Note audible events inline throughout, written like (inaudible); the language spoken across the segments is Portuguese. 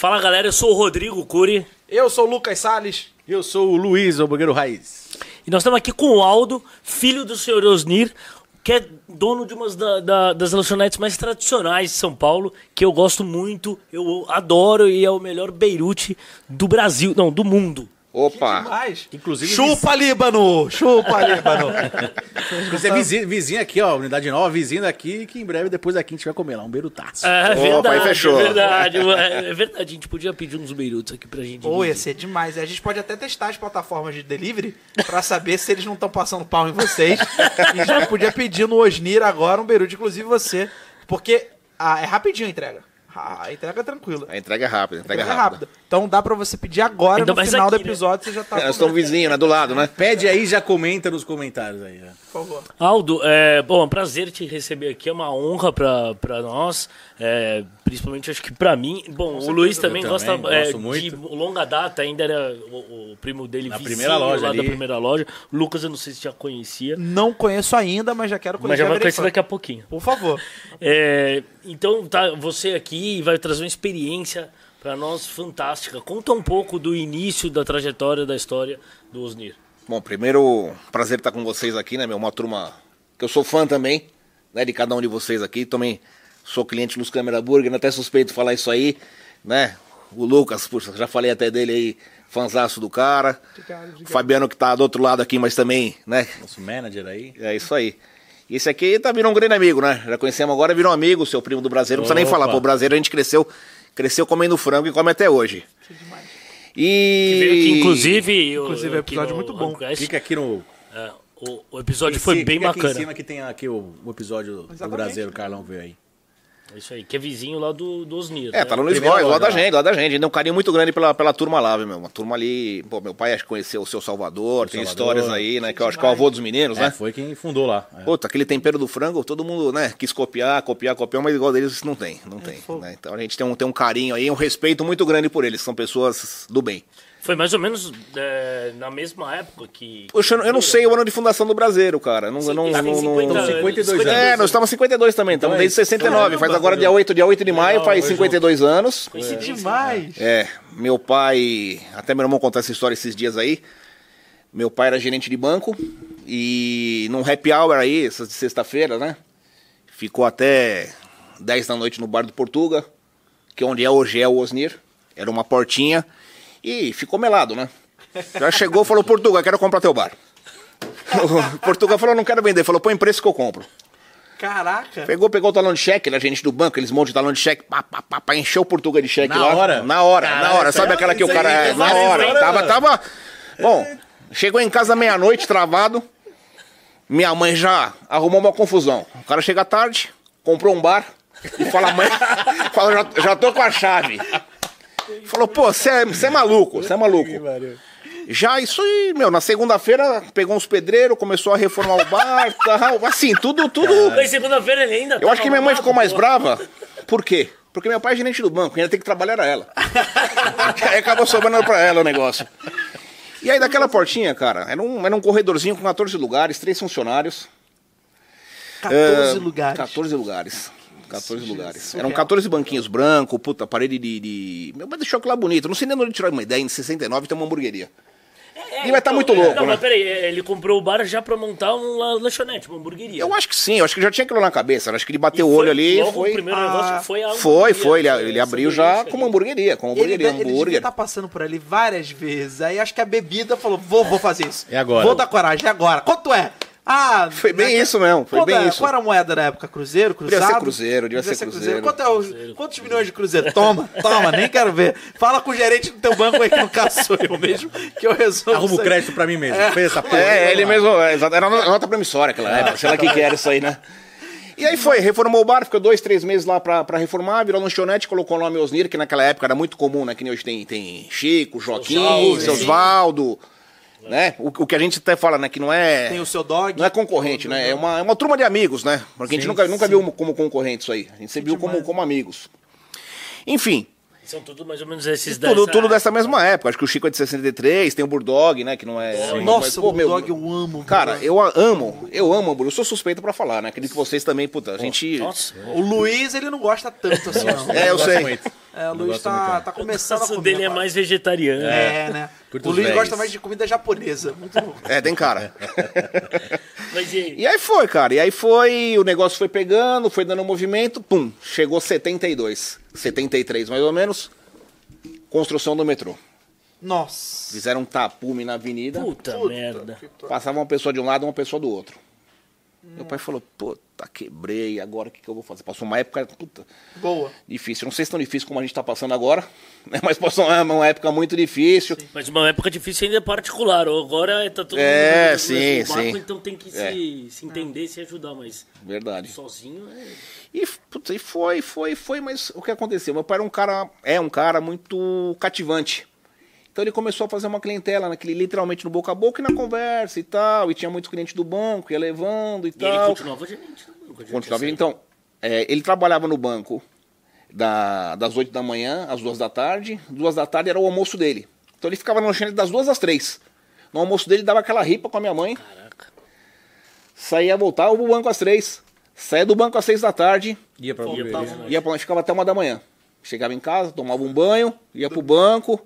Fala galera, eu sou o Rodrigo Cury Eu sou o Lucas Salles. Eu sou o Luiz, o blogueiro raiz. e nós estamos aqui com o Aldo, filho do senhor Osnir, que é dono de uma da, da- das lanchonetes mais tradicionais de São Paulo, que eu gosto muito, eu adoro e é o melhor Beirute do Brasil, não, do mundo. Opa! Inclusive, chupa Líbano! Chupa (laughs) Líbano! Inclusive, é vizinho, vizinho aqui, ó, unidade nova, vizinho daqui, que em breve depois aqui a gente vai comer lá, um berutaço. É Opa, verdade, aí fechou. é verdade, é, é verdade. A gente podia pedir uns Beirutes aqui pra gente. Pô, ia ser demais. A gente pode até testar as plataformas de delivery pra saber se eles não estão passando pau em vocês. E já podia pedir no Osnir agora um Beirute, inclusive você. Porque ah, é rapidinho a entrega. A entrega é tranquila. A entrega é rápida, a A entrega é entrega é rápida. rápida. Então dá pra você pedir agora, Ainda no final aqui, do episódio você já tá... Nós estamos vizinhos, né? Do lado, né? Pede aí e já comenta nos comentários aí. ó. Por favor. Aldo, é, bom, é um prazer te receber aqui, é uma honra pra, pra nós, é, principalmente acho que pra mim. Bom, o Luiz também Eu gosta também é, de muito. longa data, ainda era o, o primo dele Na vizinho primeira loja lá ali. da primeira loja. O Lucas, eu não sei se já conhecia, Não conheço ainda, mas já quero mas conhecer. já vai conhecer daqui a pouquinho. Por favor. É, então, tá, você aqui vai trazer uma experiência pra nós fantástica. Conta um pouco do início da trajetória da história do Osnir. Bom, primeiro, prazer estar com vocês aqui, né, meu? Uma turma que eu sou fã também, né, de cada um de vocês aqui. Também sou cliente dos Câmera Burger, até suspeito de falar isso aí, né? O Lucas, puxa, já falei até dele aí, fanzaço do cara. O Fabiano que tá do outro lado aqui, mas também, né? Nosso manager aí. É isso aí. E esse aqui tá virando um grande amigo, né? Já conhecemos agora, virou um amigo, seu primo do brasileiro. Não precisa nem falar, pô, o brasileiro a gente cresceu, cresceu comendo frango e come até hoje. E. Que, inclusive, Inclusive, é um episódio no muito bom. Anquest, Fica aqui no. é, o, o episódio foi Sim, bem fica Aqui bacana. em cima que tem aqui o, o episódio do Exatamente. brasileiro, o Carlão veio aí. Isso aí, que é vizinho lá do, do Osnir. É, né? tá no Luiz Primeira Góes, lá da lá. gente, lá da gente. Ainda um carinho muito grande pela, pela turma lá, viu, meu? Uma turma ali. Pô, meu pai acho que conheceu o seu Salvador, tem Salvador. histórias aí, né? Que eu acho que é o avô dos meninos, É, né? foi quem fundou lá. É. Puta, aquele tempero do frango, todo mundo, né, quis copiar, copiar, copiar, mas igual deles não tem, não tem. fogo. né? Então a gente tem um, tem um carinho aí, um respeito muito grande por eles, são pessoas do bem. Foi mais ou menos é, na mesma época que. Poxa, eu não- não sei o ano de fundação do Brasileiro, cara. Não, eu não, têm não, não- 50 não- 52 anos. É, nós estamos 52 também, estamos Então é desde 69. isso. Faz agora dia 8, dia 8 de maio, faz 52 anos. Que demais. É, meu pai, até meu irmão contou essa história esses dias aí. Meu pai era gerente de banco e num happy hour aí, essas de sexta-feira, né? Ficou até 10 da noite no bar do Portuga, que é onde é hoje é o Osnir. Era uma portinha e ficou melado, né? Já chegou e falou, Portuga, quero comprar teu bar. (laughs) O Portuga falou, não quero vender. Falou, põe preço que eu compro. Caraca. Pegou, pegou o talão de cheque, é gerente do banco, eles montam o talão de cheque, pá, pá, pá, pá, encheu o Portuga de cheque Na lá. hora? Na hora, na Caralho, hora. Sabe aquela que o aí, cara. é, na hora. Tava, mano. tava. Bom, chegou em casa meia-noite, travado. Minha mãe já arrumou uma confusão. O cara chega tarde, comprou um bar e fala, mãe, (laughs) fala, já, já tô com a chave. Falou, pô, você é, cê é maluco, você é maluco. Já isso aí, meu, na segunda-feira pegou uns pedreiros, começou a reformar o bar, (laughs) tal, assim, tudo, tudo. Mas segunda-feira ele ainda. Eu acho que minha mãe ficou mais brava. brava. Por quê? Porque meu pai é gerente do banco, ainda tem que trabalhar era ela. (laughs) aí acabou sobrando pra ela o negócio. E aí daquela portinha, cara, era um, era um corredorzinho com 14 lugares, três funcionários. 14 É, lugares. 14 lugares. 14 lugares. surreal. Eram 14 banquinhos brancos, puta, parede de. de... Meu pai deixou aquilo lá bonito. Não sei nem de onde tirar uma ideia. Em 69 tem uma hamburgueria. É, E vai tá muito louco, Não, né? mas peraí, ele comprou o bar já pra montar uma lanchonete, uma hamburgueria. Eu acho que sim, eu acho que já tinha aquilo na cabeça. eu Acho que ele bateu E o foi olho ali logo foi. O primeiro negócio foi a Foi, hamburgueria. foi. Ele, ele Eu abriu já aí. como hamburgueria, como Ele, hamburgueria, ele devia hambúrguer. estar passando por ali várias vezes. Aí acho que a bebida falou: vou, vou fazer isso. É agora. Vou dar coragem, é agora. Quanto é? Ah, Foi bem né, isso mesmo, foi qual bem da- isso. Qual era a moeda da época? Cruzeiro? Devia Cruzado? ser cruzeiro, devia ser cruzeiro. Quanto é os- quantos milhões de cruzeiro? Toma, (laughs) toma, nem quero ver. Fala com o gerente do teu banco aí que no caso sou eu mesmo, que eu resolvo. Arruma o crédito pra mim mesmo. Fez essa porra. É, ele lá. mesmo, é, exato, era uma nota promissória aquela época, sei lá o que que era isso aí, né? E aí foi, reformou o bar, ficou dois, três meses lá pra, pra reformar, virou lanchonete, colocou o nome Osnir, que naquela época era muito comum, né? Que nem hoje tem, tem Chico, Joaquim. Osvaldo, né? O, o que a gente até fala, né? Que não é... Tem o seu dog. Não é concorrente, né? É uma, é uma turma de amigos, né? Porque a gente Sim, nunca, nunca sim. viu como concorrente isso aí. A gente sempre viu como, como amigos. Enfim, São tudo mais ou menos esses tudo, dessa- tudo dessa mesma época. Acho que o Chico é de 63, tem o Bulldog, né? Que não é. Sim. Nossa, mas, o Bulldog eu amo. Cara, Bulldog. eu amo, eu amo hambúrguer. Eu sou suspeito pra falar, né? Acredito que vocês também, puta, a gente. Nossa. O Luiz, ele não gosta tanto assim, não. É, eu sei. muito. É, o Não Luiz tá, tá O começando a comer. dele é mais vegetariano. É, né? Curta O Luiz gosta mais de comida japonesa. Muito (laughs) É, tem cara. (laughs) Mas e aí? E aí foi, cara. E aí foi, o negócio foi pegando, foi dando movimento, pum, chegou 72, 73 mais ou menos. Construção do metrô. Nossa. Fizeram um tapume na avenida. Puta, Puta merda. Passava uma pessoa de um lado e uma pessoa do outro. Meu pai falou, puta, quebrei, agora o que, que eu vou fazer? Passou uma época, puta, Boa. difícil. Não sei se tão difícil como a gente tá passando agora, (laughs) né? mas passou uma, uma época muito difícil. Mas uma época difícil ainda é particular. Agora tá todo É, mundo sim, no barco, sim. então tem que É. se, se entender e se ajudar, mas Verdade. sozinho é. E, putz, e foi, foi, foi, mas o que aconteceu? Meu pai era um cara, é um cara muito cativante. Então ele começou a fazer uma clientela, naquele, literalmente no boca a boca e na conversa e tal. E tinha muitos clientes do banco, ia levando e, E ele tal. continuava gerente do banco. a gente Continuava. Então, é, ele trabalhava no banco da- das 8 da manhã às 2 da tarde. Duas da tarde era o almoço dele. Então ele ficava no lanchonete das 2 às 3. No almoço dele dava aquela ripa com a minha mãe. Caraca. Saía, voltava pro banco às 3. Saía do banco às 6 da tarde. Ia pra Ia pra- Ia pra, ficava até uma da manhã. Chegava em casa, tomava um banho, ia pro banco,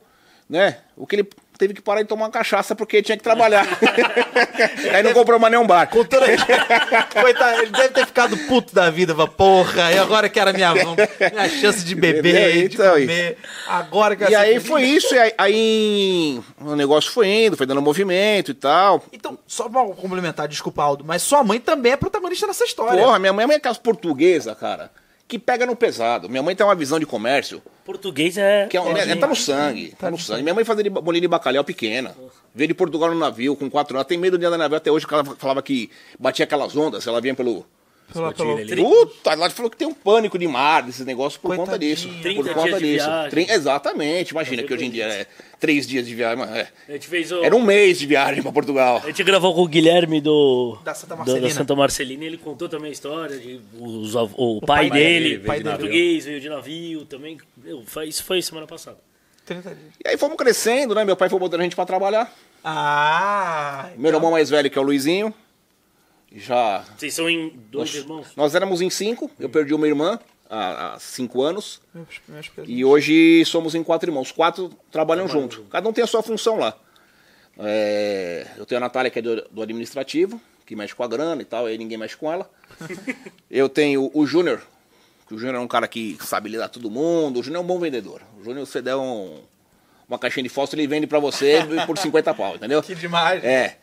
né? O que ele teve que parar de tomar uma cachaça porque tinha que trabalhar. (laughs) Aí não comprou mais nenhum bar. Com toda... Coitado, ele deve ter ficado puto da vida. Porra, e agora que era minha, (laughs) minha chance de beber, de Então, e- comer. Agora que E aí que- foi isso, e aí, aí o negócio foi indo, foi dando movimento e tal. Então, só pra complementar, desculpa, Aldo, mas sua mãe também é protagonista nessa história. Porra, minha mãe é uma portuguesa, cara, que pega no pesado. Minha mãe tem uma visão de comércio Português é. que é, um- é- tá no sangue, tá no sangue. Minha mãe fazia bolinha de bacalhau pequena. Veio de Portugal no navio com quatro anos. Ela tem medo de andar no navio até hoje, porque ela falava que batia aquelas ondas, ela vinha pelo. Pela- pelo- ali. Puta, ela falou que tem um pânico de mar, desse negócio, por conta disso. 30 por conta disso. Trin- Exatamente, imagina que hoje em dia é três dias de viagem. é. A gente fez o. Era um mês de viagem pra Portugal. A gente gravou com o Guilherme do. Da Santa Marcelina. Da Santa Marcelina e ele contou também a história de os av- o, pai, pai dele, veio de português, veio de navio também. Meu, foi- isso foi semana passada. 30 dias. E aí fomos crescendo, né? Meu pai foi botando a gente pra trabalhar. Ah, Meu irmão mais velho, que é o Luizinho, já. Vocês são em dois irmãos? Nós éramos em cinco, eu perdi uma irmã há, há cinco anos. E hoje somos em quatro irmãos. Quatro trabalham junto. Cada um tem a sua função lá. É, eu tenho a Natália, que é do, do administrativo, que mexe com a grana e tal, aí ninguém mexe com ela. (laughs) eu tenho o Júnior, que o Júnior é um cara que sabe lidar com todo mundo. O Júnior é um bom vendedor. O Júnior, você der um- uma caixinha de fósforo, ele vende pra você (laughs) por 50 pau, entendeu? Que demais. É.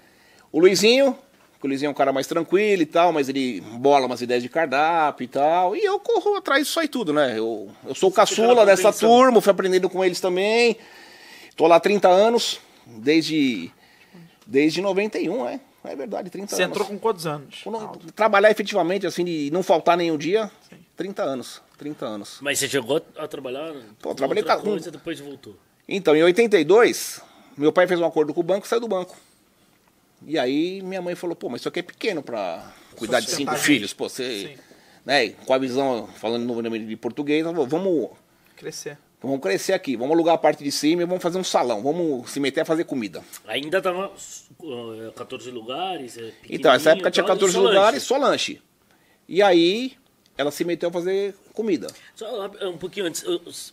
O Luizinho, o Luizinho é um cara mais tranquilo e tal, mas ele bola umas ideias de cardápio e tal. E eu corro atrás disso aí tudo, né? Eu, eu sou Você caçula dessa turma, fui aprendendo com eles também. Tô lá há 30 anos, desde, desde 91, é. É verdade, 30 Você anos. entrou com quantos anos? Quando- trabalhar efetivamente, assim, de não faltar nenhum dia, 30 anos. 30 anos. Mas você chegou a trabalhar? Pô, com trabalhei outra com- coisa, depois voltou. Então, em 82, meu pai fez um acordo com o banco e saiu do banco. E aí minha mãe falou, pô, mas isso aqui é pequeno pra cuidar de cinco filhos, pô, você... Sim. Né, com a visão, falando no nome de português, ela falou, vamos, Crescer. vamos crescer aqui, vamos alugar a parte de cima e vamos fazer um salão, vamos se meter a fazer comida. Ainda tava uh, 14 lugares. é, Então, essa época tinha pequenininho e 14 tal, e só lugares, lanche. só lanche. E aí ela se meteu a fazer comida. Só um pouquinho antes,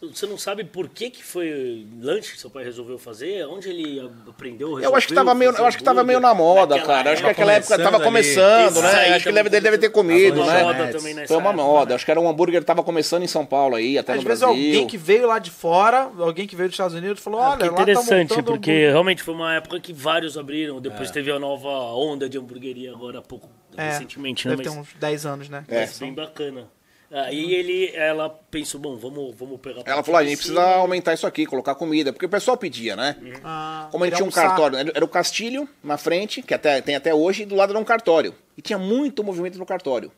você não sabe por que, que foi lanche que seu pai resolveu fazer? Onde ele aprendeu? Eu acho que resolveu tava meio, eu acho que tava meio na moda, Naquela cara. Acho que época, naquela época tava começando começando, ali. né? Isso Acho que ele aí deve, deve ter Foi comido, uma né? moda também Foi uma moda. Acho que era um hambúrguer que tava começando em São Paulo aí, até Às no vezes Brasil. alguém que veio lá de fora, alguém que veio dos Estados Unidos, falou, olha, Que lá tá interessante, montando porque realmente foi uma época que vários abriram. É. Depois teve a nova onda de hamburgueria agora há pouco, É, recentemente, né? Deve ter Mas, uns 10 anos, né? É. mas bem bacana. Aí ele, ela pensou, bom, vamos, vamos pegar... Ela falou, "Ah, a gente precisa aumentar isso aqui, colocar comida. Porque o pessoal pedia, né? Ah, Como a gente tinha um cartório, era o Castilho na frente, que até, tem até hoje, e do lado era um cartório. E tinha muito movimento no cartório.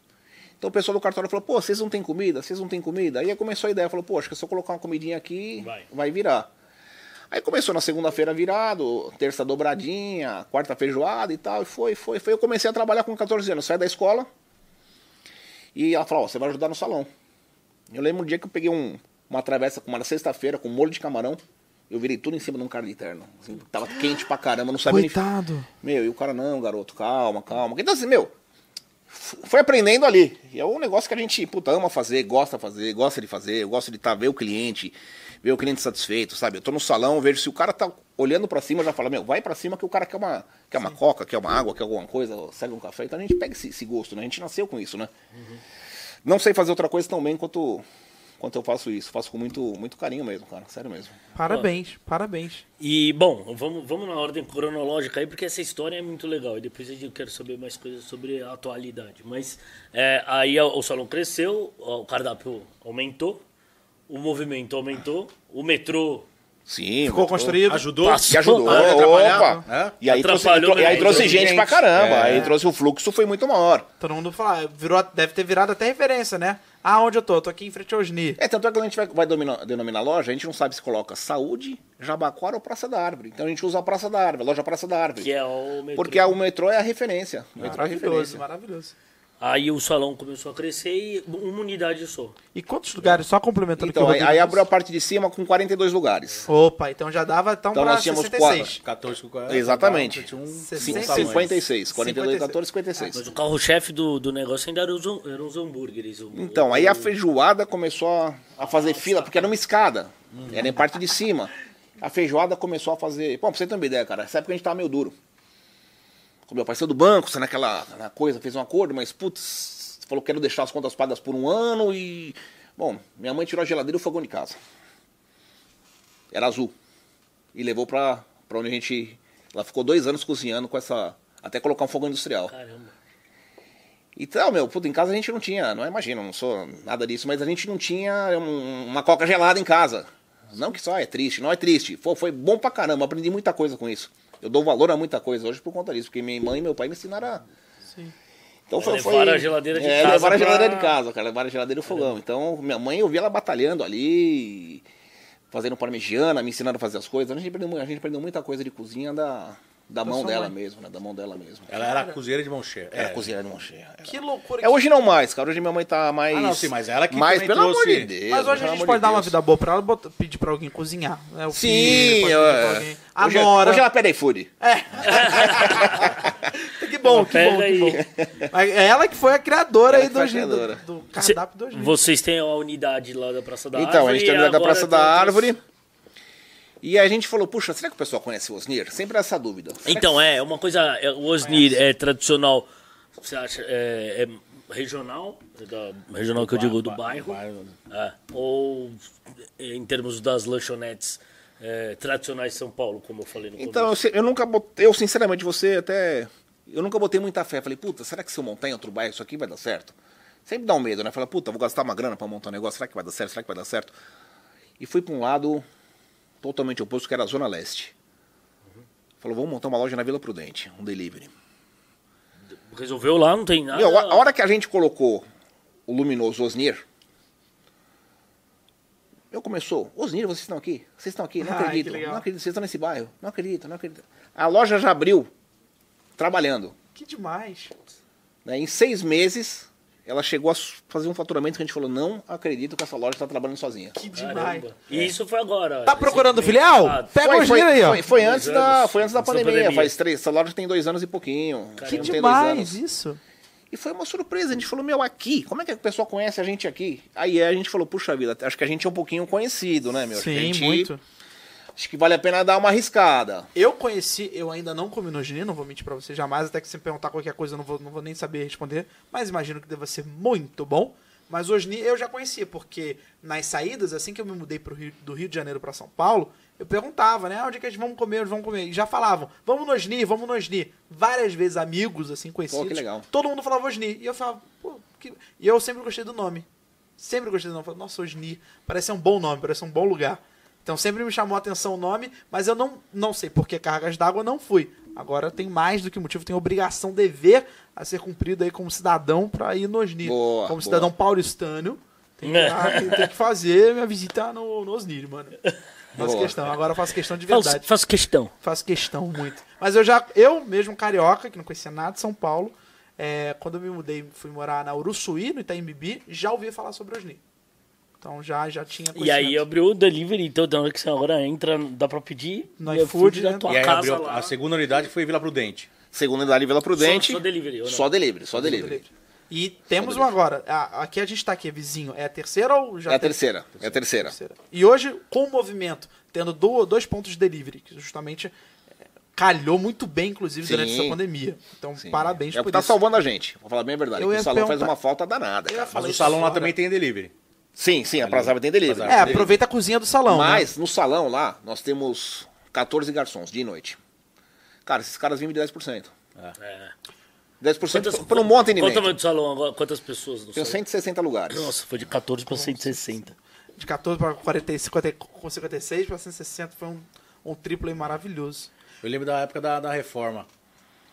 Então o pessoal do cartório falou, pô, vocês não têm comida? Vocês não têm comida? Aí começou a ideia, falou, pô, acho que se eu colocar uma comidinha aqui, Vai. vai, virar. Aí começou na segunda-feira virado, terça dobradinha, quarta feijoada e tal, e foi, foi, foi. Eu comecei a trabalhar com 14 anos, saí da escola, e ela falou, ó, você vai ajudar no salão. Eu lembro um dia que eu peguei um- uma travessa com uma sexta-feira com molho de camarão, eu virei tudo em cima de um cara de terno. assim, tava quente pra caramba, não sabia nem... Coitado. Meu, e o cara, não, garoto, calma, calma. Então assim, meu, foi aprendendo ali. E é um negócio que a gente, puta, ama fazer, gosta de fazer, gosta de fazer, eu gosto de estar, ver o cliente, ver o cliente satisfeito, sabe? Eu tô no salão, vejo se o cara tá olhando pra cima, já fala, meu, vai pra cima que o cara quer uma, quer uma coca, quer uma água, quer alguma coisa, serve um café. Então a gente pega esse, esse gosto, né? A gente nasceu com isso, né? Não sei fazer outra coisa tão bem quanto, quanto eu faço isso. Faço com muito, muito carinho mesmo, cara. Sério mesmo. Parabéns, parabéns. E, bom, vamos, vamos na ordem cronológica aí, porque essa história é muito legal. E depois eu quero saber mais coisas sobre a atualidade. Mas é, aí o salão cresceu, o cardápio aumentou, o movimento aumentou, o metrô Sim. Ficou metrô. construído. Ajudou? Passou. Que ajudou. Ah, atrapalhava, Opa. é? E aí trouxe, Atrapalhou e aí trouxe gente gente. pra caramba. É. Aí trouxe o fluxo, foi muito maior. Todo mundo fala, virou, deve ter virado até referência, né? Ah, onde eu tô? Eu tô aqui em frente ao Osni. É, tanto é que quando a gente vai, vai dominar- denominar loja, a gente não sabe se coloca saúde, Jabaquara ou Praça da Árvore. Então a gente usa a Praça da Árvore, loja Praça da Árvore. que é o metrô. Porque a- o metrô é a referência. O metrô é a Maravilhoso, referência. maravilhoso. Aí o salão começou a crescer e uma unidade só. E quantos lugares? Só complementando Então, o que o aí, aí abriu a parte de cima com 42 lugares. Opa, então já dava então, Então nós tínhamos 66. 14 com Exatamente. Tinha um, Sessenta- um tamanho. 56. 42, 14, Mas 56. o carro-chefe do, do negócio ainda eram os, ham- eram os hambúrgueres. o- Então, o- aí a feijoada começou a, a fazer fila, porque era uma escada. Era em parte de cima. A feijoada começou a fazer. Bom, pra você ter uma ideia, cara, nessa época a gente tava meio duro. Com meu saiu do banco, saiu naquela na coisa, fez um acordo, mas putz, falou que quero deixar as contas pagas por um ano e. Bom, minha mãe tirou a geladeira e o fogão de casa. Era azul. E levou pra, pra onde a gente. Ela ficou dois anos cozinhando com essa. Até colocar um fogão industrial. Caramba. Então, meu, puta, em casa a gente não tinha, não imagina, não sou nada disso, mas a gente não tinha um- uma coca gelada em casa. Não que só é triste, não é triste. Foi, foi bom pra caramba, aprendi muita coisa com isso. Eu dou valor a muita coisa hoje por conta disso, porque minha mãe e meu pai me ensinaram a... Sim. Então foi, Levaram foi... a geladeira de é, casa levaram a pra- geladeira de casa, cara, levaram a geladeira e o fogão. Então, minha mãe, eu vi ela batalhando ali, fazendo parmegiana, me ensinando a fazer as coisas. A gente aprendeu, a gente aprendeu muita coisa de cozinha da, da mão dela mãe. mesmo, né? Da mão dela mesmo. Ela era cozinheira de mão cheia. Era É. cozinheira de mão cheia. era. Que loucura. É, hoje não mais, cara. Hoje minha mãe tá mais. Ah, não, sim, mas ela que também pelo amor trouxe- de Deus. Mas hoje a gente amor pode de dar uma vida boa pra ela, pedir pra alguém cozinhar. Né? O Sim, filho, pode eu- pedir pra alguém. A hoje, Nora. hoje ela pede iFood. (laughs) que bom, que bom, que bom. Mas é ela que foi a criadora Ela aí do, criadora. do, do Cê- cardápio do Osni. Vocês têm a unidade lá da Praça da Então, Árvore. a gente tem a unidade da Praça da Árvore. E a gente falou, puxa, será que o pessoal conhece o Osnir? Sempre essa dúvida. Será Então, é, uma coisa. é, O Osnir é tradicional. Você acha? É, é regional? Da, regional que eu digo do bairro. É, ou em termos das lanchonetes é, tradicionais de São Paulo, como eu falei no que- Então, eu, eu nunca botei, eu sinceramente, você até. Eu nunca botei muita fé. Falei, puta, será que se eu montar em outro bairro isso aqui vai dar certo? Sempre dá um medo, né? Fala, puta, vou gastar uma grana pra montar um negócio, será que vai dar certo? Será que vai dar certo? E fui pra um lado totalmente oposto, que era a Zona Leste. Falou, vamos montar uma loja na Vila Prudente, um delivery. Resolveu lá, não tem nada. Meu, a hora que a gente colocou o luminoso Osnir, eu começou, Osnir, vocês estão aqui? Vocês estão aqui? Não Ai, acredito, não acredito, vocês estão nesse bairro. Não acredito, não acredito. A loja já abriu, trabalhando. Que demais. né? Em seis meses, ela chegou a fazer um faturamento que a gente falou, não acredito que essa loja está trabalhando sozinha. Que demais. Caramba. E isso foi agora. Tá procurando filial? Ah, Pega o Foi, foi, Osni aí, ó. foi, foi antes da, foi antes da antes pandemia, pandemia. faz três, essa loja tem dois anos e pouquinho. Que tem dois demais anos. isso. E foi uma surpresa. A gente falou, meu, aqui, como é que o pessoal conhece a gente aqui? Aí a gente falou, puxa vida, acho que a gente é um pouquinho conhecido, né, meu? Que Sim, gente- muito. Acho que vale a pena dar uma arriscada. Eu conheci, eu ainda não comi no Osni, não vou mentir pra você jamais, até que se me perguntar qualquer coisa eu não vou, não vou nem saber responder, mas imagino que deva ser muito bom. Mas Osni eu já conhecia, porque nas saídas, assim que eu me mudei pro Rio, do Rio de Janeiro pra São Paulo, eu perguntava, né, onde é que eles vão comer, onde vão comer? E já falavam, vamos no Osni, vamos no Osni. Várias vezes amigos, assim, conhecidos. que legal. Todo mundo falava Osni. E eu falava, pô, que... E eu sempre gostei do nome. Sempre gostei do nome. Falei, nossa, Osni, parece um bom nome, parece um bom lugar. Então sempre me chamou a atenção o nome, mas eu não, não sei por que cargas d'água não fui. Agora tem mais do que motivo, tem obrigação, dever a ser cumprido aí como cidadão para ir no Osni. Boa, como boa. cidadão paulistano, tem que, ah, (laughs) tem que fazer minha visita no, no Osni, mano. Faço Boa. questão, agora eu faço questão de Faço, verdade. faço questão. Faço questão muito. Mas eu já, eu mesmo carioca, que não conhecia nada de São Paulo, é, quando eu me mudei, fui morar na Uruçuí, no Itaim Bibi, já ouvi falar sobre Osni. Então já, já tinha E aí abriu o delivery, então da hora que você agora entra, dá pra pedir No iFood, da né? tua E aí casa abriu lá. a segunda unidade foi Vila Prudente. Segunda idade Vila Prudente. Só- só delivery? Só delivery, só delivery. delivery. E temos uma agora. A- Aqui a gente tá aqui, vizinho. É a terceira ou já É a tem- terceira. É a terceira. terceira? E hoje, com o movimento, tendo do- dois pontos de delivery, que justamente é, calhou muito bem, inclusive, Sim. durante essa pandemia. Então, Sim. parabéns É o por que tá isso. salvando a gente. Vou falar bem a verdade. O salão faz uma falta danada. Mas o salão lá também tem delivery. Sim, sim, a Praza tem delivery. É, aproveita a cozinha do salão, né? Mas no salão lá, nós temos 14 garçons de noite. Cara, esses caras vivem de 10%. É. 10% por um bom Qual o atendimento. tamanho do salão agora? Quantas pessoas no Tem salão? 160 lugares. Nossa, foi de 14 para 160. De 14 para 40, 50, com 56 para 160 foi um, um triplo aí maravilhoso. Eu lembro da época da, da reforma.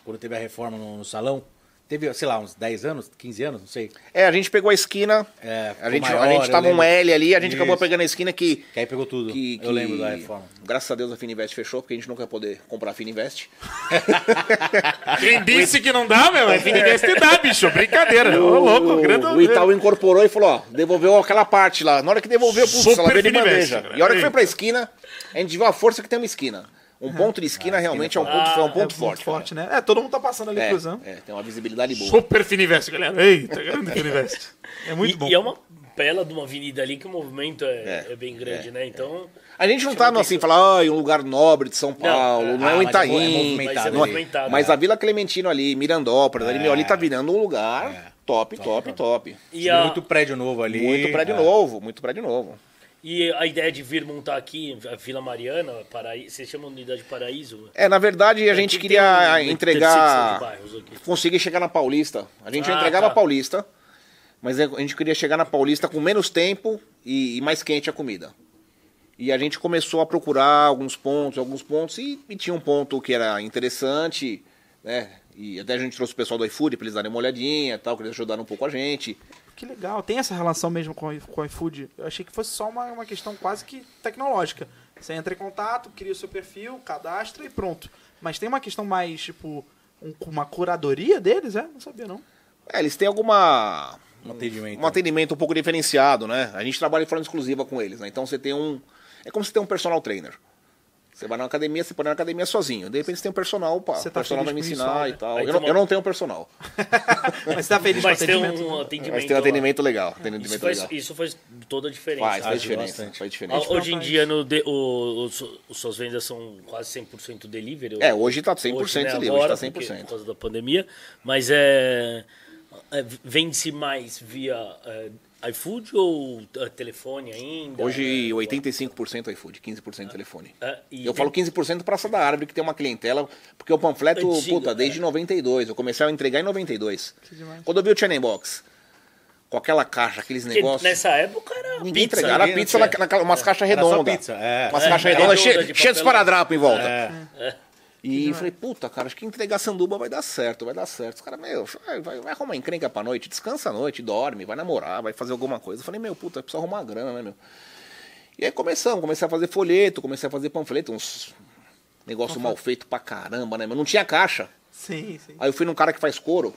Quando teve a reforma no, no salão. Teve, sei lá, uns 10 anos, 15 anos, não sei. É, a gente pegou a esquina. É, a gente, maior, a gente eu tava um. L ali, a gente acabou Isso. pegando a esquina que. Que aí pegou tudo. que- eu que- lembro da reforma. Graças a Deus a Fininvest fechou, porque a gente nunca ia poder comprar a Fininvest. (laughs) Quem disse que não dá, meu? É Fininvest dá, bicho. Brincadeira. Ô, louco, grande. o Itaú incorporou e falou, ó, devolveu aquela parte lá. Na hora que devolveu, putz, Super ela veio de Fininvest, bandeja. cara. E a hora que foi pra esquina, a gente viu a força que tem uma esquina. Um ponto de esquina realmente é um ponto, é um ponto é forte. Forte, né? É, todo mundo tá passando ali cara. cruzando. É, é, tem uma visibilidade boa. Super Fininvest, galera. Eita, grande (laughs) Fininvest. É muito e, bom. e é uma bela de uma avenida ali que o movimento é, é bem grande, né? Então. A gente não tá no, assim, falar, ai, um lugar nobre de São Paulo, não, Ah, é o mas é mo- é Itaim. movimentado Mas é ali. movimentado. Mas a Vila Clementino ali, Mirandópolis, ali, meu, ali tá virando um lugar É. top, top, top. E Tem a, Muito prédio novo ali. Muito prédio É. novo, muito prédio novo. E a ideia de vir montar aqui, a Vila Mariana, Paraíso, vocês chamam de unidade Paraíso? É, na verdade, a gente Aqui queria um entregar. Conseguir chegar na Paulista. A gente já Ah, entregava tá. a Paulista, mas a gente queria chegar na Paulista com menos tempo e, e mais quente a comida. E a gente começou a procurar alguns pontos, alguns pontos, e, e tinha um ponto que era interessante, né? E até a gente trouxe o pessoal do iFood para eles darem uma olhadinha e tal, que eles ajudaram um pouco a gente. Que legal. Tem essa relação mesmo com, o- com o iFood. Eu achei que fosse só uma, uma questão quase que tecnológica. Você entra em contato, cria o seu perfil, cadastra e pronto. Mas tem uma questão mais, tipo, um- uma curadoria deles, é? Não sabia, não. É, eles têm alguma. Um atendimento. Um atendimento um pouco diferenciado, né? A gente trabalha de forma exclusiva com eles, né? Então você tem um. É como se tem um personal trainer. Você vai na academia, você pode ir na academia sozinho. De repente você tem um personal, pá, Você o tá personal vai me com isso, ensinar né? e tal. Eu eu não tenho um personal. (laughs) Mas você tá feliz Mas com o tem atendimento? um atendimento. Mas tem um lá. atendimento legal. Isso Atendimento faz, legal. isso faz toda a diferença. Faz, faz diferença. bastante. Faz diferença. Hoje em faz. dia, no de- o, os, os suas vendas são quase 100% delivery. É, hoje tá 100% Hoje, né, delivery, agora, hoje tá porque- 100%. Por causa da pandemia. Mas é, é, vende-se mais via é, iFood ou é, telefone ainda? Hoje É, 85% iFood, 15% telefone. é, e Eu falo 15% Praça da Árvore, que tem uma clientela, porque o panfleto, Antigo, puta, desde é. 92. Eu comecei a entregar em 92. demais. Quando eu vi o Channel Box, com aquela caixa, aqueles porque negócios. Nessa época era Ninguém pizza. entregava. Era pizza, naquela, umas caixas redondas. pizza, é. Umas É, caixas é, redondas, redonda cheia, de esparadrapo em volta. É. E eu falei, puta, cara, acho que entregar sanduba vai dar certo, vai dar certo. Os caras, meu, vai, vai, vai arrumar encrenca pra noite, descansa à noite, dorme, vai namorar, vai fazer alguma coisa. Eu falei, meu, puta, precisa arrumar grana, né, meu? E aí começamos, comecei a fazer folheto, comecei a fazer panfleto, uns negócio mal feito pra caramba, né, meu? Não tinha caixa. Sim, sim. Aí eu fui num cara que faz couro,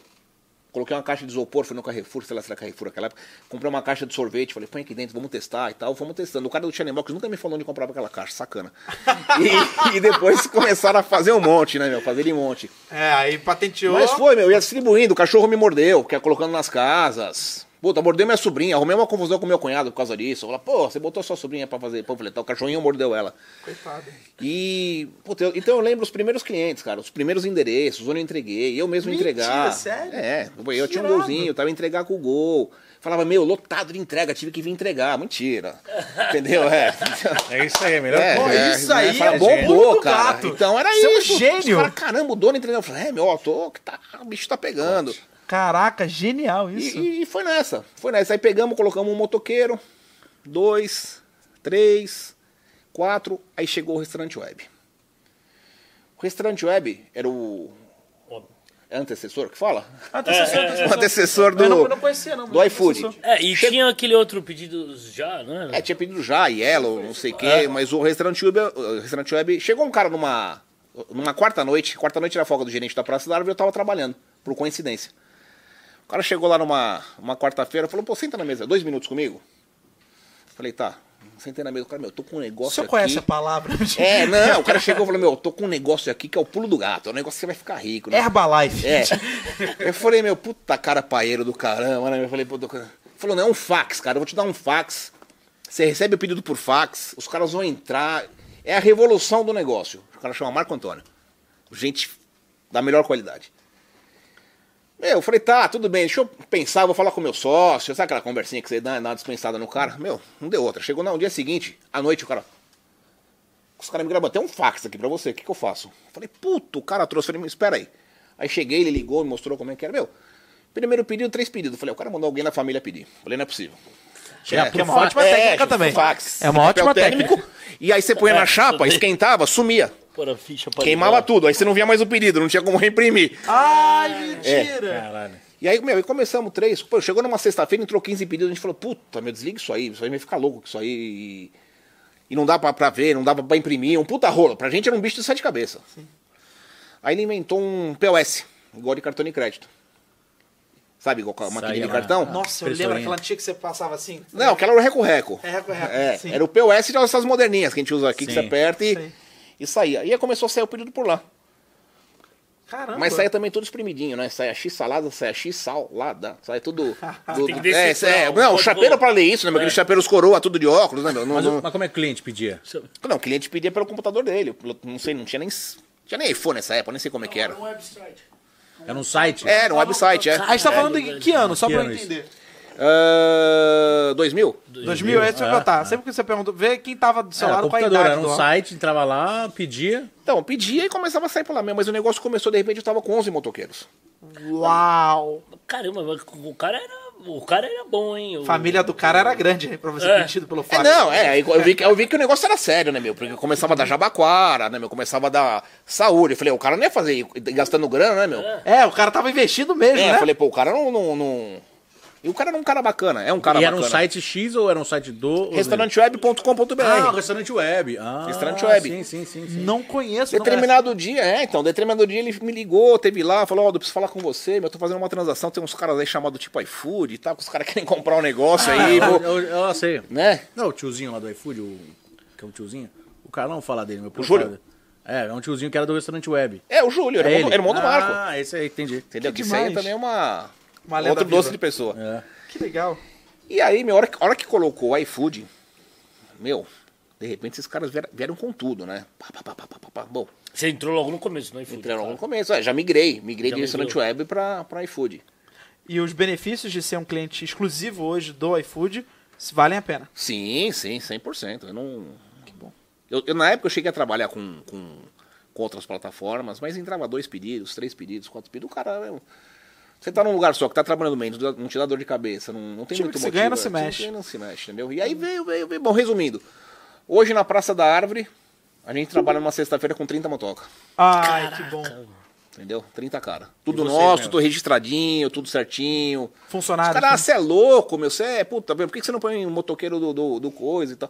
coloquei uma caixa de isopor, fui no Carrefour, sei lá se era Carrefour naquela época, comprei uma caixa de sorvete, falei, põe aqui dentro, vamos testar e tal, fomos testando. O cara do Channel Box nunca me falou onde comprava aquela caixa, sacana. (laughs) E, e depois começaram a fazer um monte, né, meu? Fazer de monte. É, aí patenteou. Mas foi, meu, ia distribuindo, o cachorro me mordeu, que ia colocando nas casas. Puta, mordeu minha sobrinha, arrumei uma confusão com meu cunhado por causa disso. Eu falei, pô, você botou sua sobrinha pra fazer panfletar, o cachorrinho mordeu ela. Coitado. E, puta, eu- então eu lembro os primeiros clientes, cara, os primeiros endereços, onde eu entreguei, eu mesmo Mentira, entregar. sério? É, eu tinha um golzinho, eu tava entregar com o gol. Falava, meu, lotado de entrega, tive que vir entregar. Mentira. Entendeu? É. (laughs) É isso aí, melhor É, coisa. é, isso aí fala, é bombou, cara. gato. Então era Você é um isso. gênio. Caramba, o dono entregou. Eu falei, é, meu, ó, tô, que tá, o bicho tá pegando. Caraca, genial isso. e- e foi nessa. Foi nessa. Aí pegamos, colocamos um motoqueiro, dois, três, quatro. Aí chegou o restaurante web. O restaurante web era o. É antecessor que fala? Antecessor, O antecessor. antecessor do, Eu não, eu não conhecia, não. do iFood. É, e tinha aquele outro pedido já, né? É, tinha pedido já, Yellow, não sei o quê, mas o restaurante web, o restaurante web. Chegou um cara numa. Numa quarta noite, quarta noite era a folga do gerente da Praça da Árvore e eu tava trabalhando, por coincidência. O cara chegou lá numa uma quarta-feira falou, pô, senta na mesa, dois minutos comigo. Falei, tá. Sentei na mesa cara, meu, tô com um negócio senhor aqui. conhece a palavra? É, não, o cara chegou e falou, meu, tô com um negócio aqui que é o pulo do gato. É um negócio que você vai ficar rico, né? Herbalife. É. Eu falei, meu, puta cara paeiro do caramba, né? Eu falei, puta. cara. Falou, não, é um fax, cara. Eu vou te dar um fax. Você recebe o pedido por fax, os caras vão entrar. É a revolução do negócio. O cara chama Marco Antônio. Gente da melhor qualidade. Meu, eu falei, tá, tudo bem, deixa eu pensar, vou falar com o meu sócio. Sabe aquela conversinha que você dá, dá uma dispensada no cara? Meu, não deu outra. Chegou no dia seguinte, à noite, o cara. Os caras me gravaram, tem um fax aqui pra você, o que, que eu faço? Eu falei, puto, o cara trouxe. Falei, espera aí. Aí cheguei, ele ligou, me mostrou como é que era. Meu, primeiro pedido, três pedidos. Eu falei, o cara mandou alguém na família pedir. Eu falei, não é possível. É, que é uma ótima técnica tipo, também. Fax. É uma ótima técnico. técnica. E aí você põe na É, chapa, esquentava, sumia. Pôr a ficha pra Queimava ligar. tudo. Aí você não via mais o pedido, não tinha como reimprimir. Ai, mentira. Caralho. E aí, meu, e começamos três. Pô, chegou numa sexta-feira, entrou 15 pedidos. A gente falou, puta, meu, desliga isso aí. Isso aí vai ficar louco com isso aí. E, e não dá pra, pra ver, não dá pra imprimir. Um puta rolo. Pra gente era um bicho de sete cabeças. Aí ele inventou um POS, igual de cartão de crédito. Sabe, igual a maquininha de cartão? Nossa, eu lembro aquela antiga que você passava assim? Não, aquela era o reco-reco. É, reco-reco, É, sim. era o POS de essas moderninhas que a gente usa aqui, que Sim. você aperta e, Sim. E saía. E aí começou a sair o pedido por lá. Caramba. Mas saia também tudo espremidinho, né? Saia X salada, saia X salada, sai tudo. do, (laughs) Tem que é, decifrar é, o não, o código. chapeiro pra ler isso, né? meu? Aqueles chapeiros coroa, tudo de óculos, né, meu? Não, Mas, não, mas como é que o cliente pedia? não, o cliente pedia pelo computador dele. Não sei, não tinha nem. Tinha nem iPhone nessa época, nem sei como é que era. Um website. Era um site? É, era um website, é. A gente tá falando Caralho, em que ano? Só Que pra eu ano isso? Ah, 2000? 2000, é isso que eu É, é. Sempre que você pergunta, vê quem tava do seu Era lado com a computador, idade era um do site, entrava lá, pedia. Então, pedia e começava a sair por lá mesmo. Mas o negócio começou, de repente, eu tava com 11 motoqueiros. Uau! Caramba, o cara era, o cara era bom, hein? O- Família do cara era grande, hein, pra você É. ter pedido pelo É, fax. não, é, eu vi, que- eu vi que o negócio era sério, né, meu? Porque começava a dar jabaquara, né, meu? Começava a dar saúde. Eu falei, o cara não ia fazer gastando grana, né, meu? É, o cara tava investindo mesmo, É, né? eu falei, pô, o cara não, não, não- E o cara era um cara bacana, é um cara e era bacana. um site X ou era um site do. Restauranteweb.com.br. Ah, restaurante web. Ah, Restaurante web. Sim, sim, sim. sim. Não conheço, não Determinado dia, é, então, determinado dia ele me ligou, teve lá, falou, ó, eu preciso falar com você, meu, eu tô fazendo uma transação, tem uns caras aí chamados tipo iFood e tal, que os caras querem comprar um negócio aí, Ah, vou- eu, eu, eu sei. né? Não, o tiozinho lá do iFood, o, que é um tiozinho. O cara não vou falar dele, meu O Júlio? É, é um tiozinho que era do restaurante web. É, o Júlio, era É irmão, ele? irmão do Marco. Ah, esse aí, entendi. Entendeu? que Que isso aí demais. também é uma... Uma lenda outro viva. doce de pessoa. É. Que legal. E aí, meu, a hora, que- hora que colocou o iFood, meu, de repente esses caras vieram, vieram com tudo, né? Pá, pá, pá, pá, pá, pá, pá. Bom, Você entrou logo no começo, não é? entraram no começo, é, já migrei, migrei Já de restaurante web pra, pra iFood. E os benefícios de ser um cliente exclusivo hoje do iFood valem a pena. Sim, sim, 100%. Eu não... Que bom. Eu, eu, na época eu cheguei a trabalhar com, com, com outras plataformas, mas entrava dois pedidos, três pedidos, quatro pedidos. O cara, meu, você tá num lugar só que tá trabalhando bem, não te dá dor de cabeça, não, não tem Time muito que se motivo. ganha, não é, se mexe. ganha, não se mexe, entendeu? E aí veio, veio, veio. Bom, resumindo, hoje na Praça da Árvore, a gente trabalha numa sexta-feira com 30 motoca. Ai, que bom. Entendeu? 30 cara. Tudo você, nosso, meu? tudo registradinho, tudo certinho. Os Funcionário. caras, você é louco, meu, você é, puta, por que você não põe um motoqueiro do, do, do coisa e tal?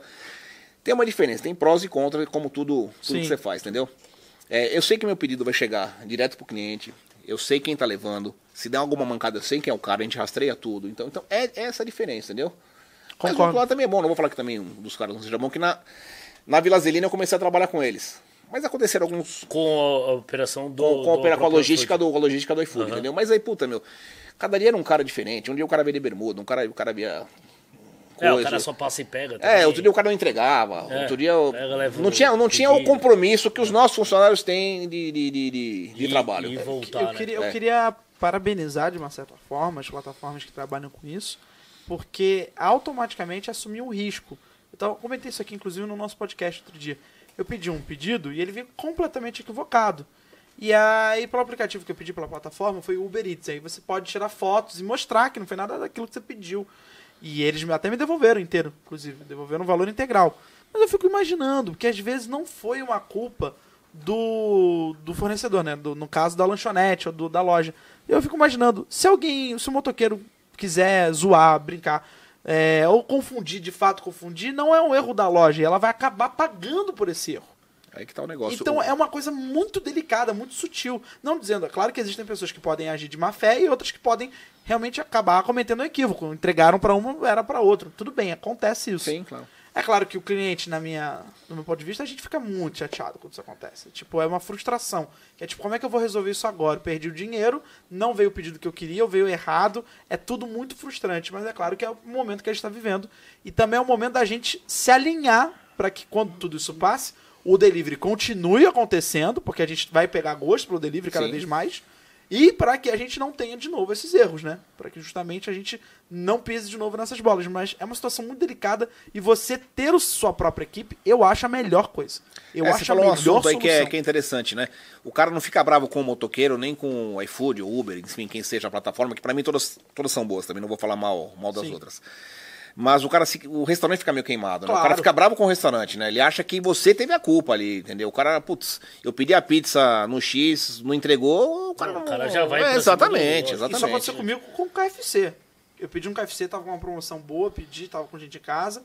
Tem uma diferença, tem prós e contras, como tudo, tudo que você faz, entendeu? É, eu sei que meu pedido vai chegar direto pro cliente, eu sei quem tá levando, se der alguma mancada, eu sei quem é o cara, a gente rastreia tudo. Então, então é, é essa a diferença, entendeu? Mas o Concordo. outro lado também é bom, não vou falar que também um dos caras não seja bom, que na, na Vila Zelina eu comecei a trabalhar com eles. Mas aconteceram alguns Com a, a operação do. com, com, a do opera- com a logística do, com a logística do iFood, entendeu? Mas aí, puta, meu, cada dia era um cara diferente. Um dia o cara veio de bermuda, um cara, o cara via. É, o coisa. cara só passa e pega. É, também. outro dia o cara não entregava. É, outro dia. eu- pega, leva não tinha, não tinha o compromisso que os nossos funcionários têm de, de, de, de, de E- trabalho. E É. voltar, eu, né? queria, eu É. queria parabenizar, de uma certa forma, as plataformas que trabalham com isso, porque automaticamente assumiu o risco. Então, comentei isso aqui, inclusive, no nosso podcast outro dia. Eu pedi um pedido e ele veio completamente equivocado. E aí, pelo aplicativo que eu pedi pela plataforma, foi o Uber Eats. Aí você pode tirar fotos e mostrar que não foi nada daquilo que você pediu. E eles até me devolveram inteiro, inclusive, devolveram o valor integral. Mas eu fico imaginando, porque às vezes não foi uma culpa do, do fornecedor, né? Do- no caso da lanchonete ou do- da loja. Eu fico imaginando, se alguém, se o motoqueiro quiser zoar, brincar, é, ou confundir, de fato confundir, não é um erro da loja, ela vai acabar pagando por esse erro. Aí que tá o negócio. Então O- é uma coisa muito delicada, muito sutil. Não dizendo, é claro que existem pessoas que podem agir de má fé e outras que podem realmente acabar cometendo um equívoco. Entregaram para uma, era para outra. Tudo bem, acontece isso. Sim, claro. É claro que o cliente, na minha, no meu ponto de vista, a gente fica muito chateado quando isso acontece. Tipo, é uma frustração. Que é tipo, como é que eu vou resolver isso agora? Eu perdi o dinheiro, não veio o pedido que eu queria, ou veio errado. É tudo muito frustrante, mas é claro que é o momento que a gente está vivendo. E também é o momento da gente se alinhar para que quando tudo isso passe, o delivery continue acontecendo, porque a gente vai pegar gosto pelo delivery cada Sim. vez mais. E para que a gente não tenha de novo esses erros, né? Para que justamente a gente não pise de novo nessas bolas. Mas é uma situação muito delicada e você ter o- sua própria equipe, eu acho a melhor coisa. Eu É, acho você a falou um melhor assunto aí que é, que é interessante, né? O cara não fica bravo com o motoqueiro, nem com o iFood, o Uber, enfim, quem seja a plataforma, que pra mim todas, todas são boas também, não vou falar mal, mal das Sim. outras. Mas o cara, se- o restaurante fica meio queimado, né? O Claro. cara fica bravo com o restaurante, né? Ele acha que você teve a culpa ali, entendeu? O cara, putz, eu pedi a pizza no X, não entregou, o cara Não, não... o cara já vai É, exatamente, exatamente. Isso aconteceu comigo com o KFC. Eu pedi um KFC, tava com uma promoção boa, pedi, tava com gente em casa,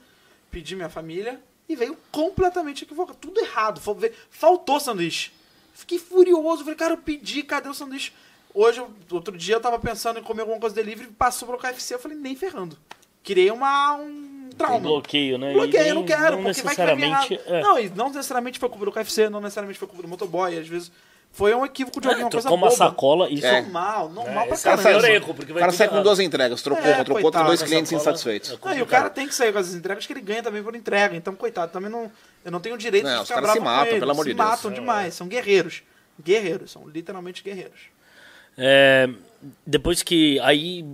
pedi minha família e veio completamente equivocado. Tudo errado. Faltou sanduíche. Fiquei furioso. Falei, cara, eu pedi, cadê o sanduíche? Hoje, outro dia, eu tava pensando em comer alguma coisa delivery, passou pelo KFC, eu falei, nem ferrando. Criei uma, um trauma. Um bloqueio, né? Bloqueio, eu não quero, não porque vai que vai necessariamente. é. Não, e não necessariamente foi culpa do KFC, não necessariamente foi culpa do motoboy, às vezes foi um equívoco de É, alguma coisa trocou uma boba. sacola, isso É. Normal, normal É, pra é caramba. porque O cara sai com duas entregas, trocou, É, trocou, coitado, dois clientes cola- insatisfeitos. é Não, e o cara tem que sair com as entregas que ele ganha também por entrega. Então, coitado, também não. Eu não tenho direito Não, de os ficar caras bravo se matam, com ele. pelo amor se de Deus. matam demais. São guerreiros. Guerreiros, são literalmente guerreiros. É, depois que aí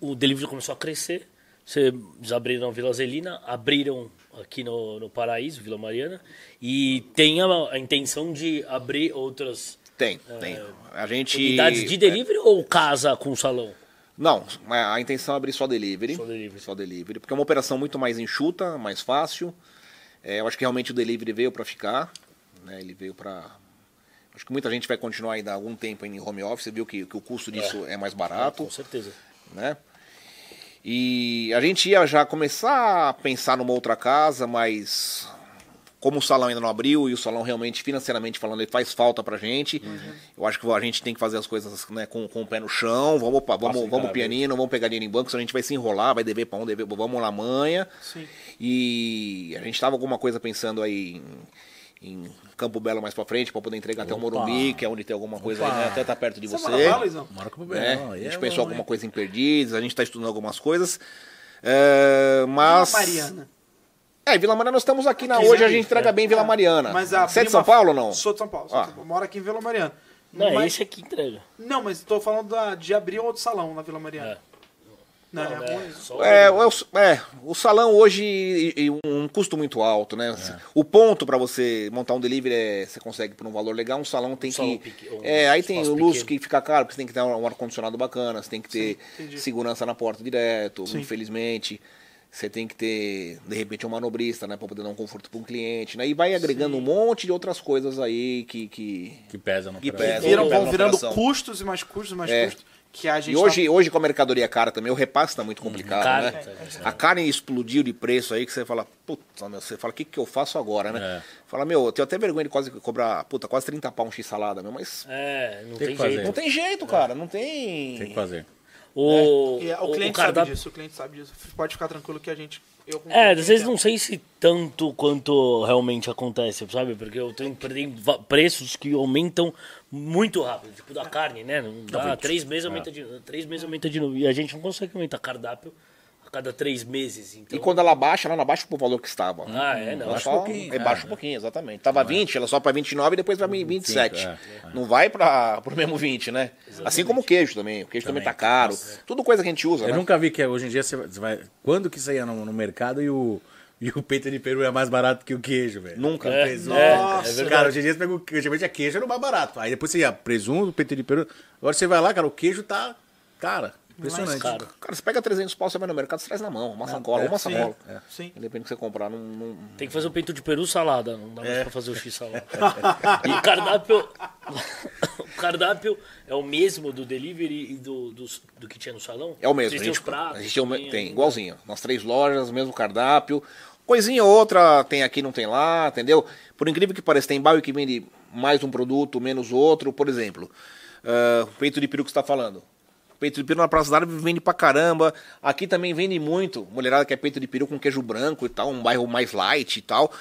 o delivery começou a crescer, vocês abriram a Vila Zelina, abriram aqui no, no Paraíso, Vila Mariana, e tem a, a intenção de abrir outras Tem, tem. A gente... unidades de delivery ou casa com salão? Não, a intenção é abrir só delivery. Só delivery. Só delivery, porque é uma operação muito mais enxuta, mais fácil. É, eu acho que realmente o delivery veio para ficar. Né? Ele veio para. Acho que muita gente vai continuar ainda algum tempo em home office, viu que, que o custo disso é, mais barato. Com certeza. né? E a gente ia já começar a pensar numa outra casa, mas como o salão ainda não abriu e o salão realmente, financeiramente falando, ele faz falta pra gente. Eu acho que a gente tem que fazer as coisas né, com, com o pé no chão. Vamos, pa- vamos, de vamos cada pianino, vamos pegar dinheiro em banco, senão a gente vai se enrolar, vai dever pra um, dever, vamos na manha. Sim. E a gente tava alguma coisa pensando aí em, em Campo Belo mais pra frente, pra poder entregar até o Opa. Morumbi, que é onde tem alguma coisa aí, né? Até tá perto de Você, você. mora lá, Luizão? Mora com o né? Belo. A gente é pensou bom, alguma hein? coisa em perdidos, a gente está estudando algumas coisas. É, mas. Vila Mariana. É, Vila Mariana nós estamos aqui na Aqui, hoje, né? a gente entrega bem Vila É. Mariana. Mas a Você é de São Paulo ou não? Sou de São Paulo. sou de Ah. São Paulo. Moro aqui em Vila Mariana. Não, é Mas- esse aqui entrega. Não, mas tô falando da- de abrir outro salão na Vila Mariana. É. Não, Não, é é, É, o- é, o salão hoje e- e um custo muito alto, né? O ponto para você montar um delivery é você consegue por um valor legal, um salão tem Um salão que pequ- um é, aí tem o luxo pequeno. que fica caro, porque você tem que ter um ar condicionado bacana, você tem que ter entendi. segurança na porta direto, Sim. infelizmente. Você tem que ter, de repente, um manobrista, né? Pra poder dar um conforto para um cliente, né? E vai agregando um monte de outras coisas aí que. que... Que pesa no Que operação. pesa. Viram, vão virando operação. custos e mais custos e mais É. custos. Que a gente E tá- hoje, hoje com a mercadoria cara também, o repasse tá muito complicado, Cara, né? tá- A carne explodiu de preço aí que você fala, puta, meu, você fala, o que, que eu faço agora, né? É. Fala, meu, eu tenho até vergonha de quase cobrar, puta, quase 30 pau um x-salada, meu, mas É, não Tem tem, jeito. não tem jeito, cara, não tem... Tem que fazer. O, é, o o cliente cardápio- sabe disso, o cliente sabe disso. Pode ficar tranquilo que a gente. Eu, É, às vezes entendo. não sei se tanto quanto realmente acontece, sabe? Porque eu tenho tem preços que aumentam muito rápido, tipo da carne, né? Não dá, três meses aumenta de três meses aumenta de novo. E a gente não consegue aumentar cardápio a cada três meses, então. E quando ela baixa, ela não baixa pro valor que estava. Ah, é, não. Ela Acho só, pouquinho, é, baixa um pouquinho, exatamente. Tava 20, ela só pra 29 e depois vai 27. é, Não vai pra, pro mesmo 20, né? Assim como o queijo também. O queijo também, Também. tá caro. Tudo coisa que a gente usa, Eu né? nunca vi que hoje em dia você vai. Quando que isso ia no, no mercado e o. E o peito de peru é mais barato que o queijo, velho. Nunca. É, presunto. é, Nossa. é. Cara, hoje em dia você pega o queijo, antigamente a queijo era o mais barato. Aí depois você ia presunto, peito de peru. Agora você vai lá, cara, o queijo tá. Cara, impressionante. caro. Cara, você pega 300 pau, você vai no mercado, você traz na mão. Uma sacola, é, uma sim, sacola. é. Sim. Independente do que você comprar, não, não- Tem que fazer o peito de peru salada, não dá mais É. pra fazer o X salada. (laughs) e o cardápio. (laughs) o cardápio é o mesmo do delivery e do, do, do que tinha no salão? É o mesmo. Vocês a gente, os pratos? a gente tem, tem igualzinho. Nas três lojas, mesmo cardápio. Coisinha ou outra tem aqui, não tem lá, entendeu? Por incrível que pareça, tem bairro que vende mais um produto, menos outro. Por exemplo, o peito de peru que você está falando. Peito de peru na Praça da Árvore vende pra caramba. Aqui também vende muito. Mulherada que é peito de peru com queijo branco e tal, um bairro mais light e tal.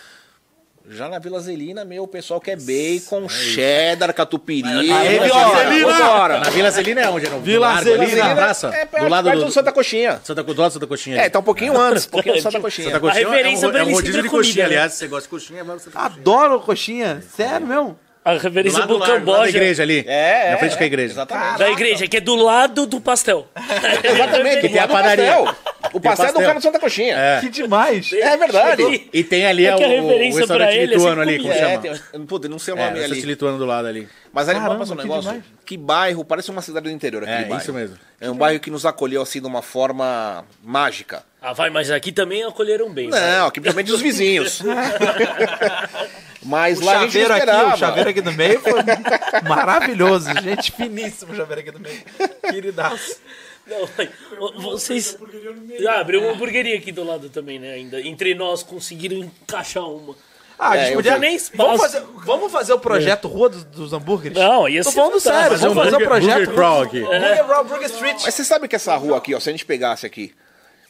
Já na Vila Zelina, meu, o pessoal quer bacon, cheddar, catupiry. Aí, Vila Zelina, Zelina! Na Vila Celina é onde? No Vila largo ali, Celina. na praça? É, do lado perto do, do Santa Coxinha. Santa, do lado do Santa Coxinha. É, ali. (laughs) tá um pouquinho antes, um pouquinho do Santa Coxinha. Santa Coxinha A referência é um, é um rodízio de comida, coxinha, né? aliás. Você gosta de coxinha, vai no Santa Coxinha. Adoro coxinha. Sério mesmo? A lado do do lá da Camboja. igreja ali. É, Na é, frente com a é, igreja. Exatamente. Da igreja, que é do lado do pastel. (laughs) Exatamente. Que tem a padaria. pastel. O pastel é do cara do Santa Coxinha. É. Que demais. É verdade. E tem ali É o, a o referência pra restaurante ele é lituano sempre ali, como. É, chama? tem, puta, não sei o É, nome o restaurante ali. lituano do lado ali. Mas ali Caramba, passar um negócio. demais. Que bairro, parece uma cidade do interior aquele É, bairro. isso mesmo. É um bairro que nos acolheu assim de uma forma mágica. Ah, vai, mas aqui também acolheram bem. né? Não, aqui principalmente os vizinhos. (laughs) Mas O lá a gente aqui, o chaveiro aqui do meio foi maravilhoso. Gente finíssimo o chaveiro aqui do meio. Queridaço. Não, vocês. Ah, abriu uma hamburgueria aqui do lado também, né? Ainda. Entre nós conseguiram encaixar uma. Ah, a É, gente eu podia... Nem espaço. vamos, fazer, vamos fazer o projeto Rua dos, dos Hambúrgueres? Não, ia Tô ser falando fantástico. sério, vamos um fazer o projeto Burger Crawl aqui. Burger Crawl, Burger Street. Mas você sabe que essa rua aqui, ó, se a gente pegasse aqui,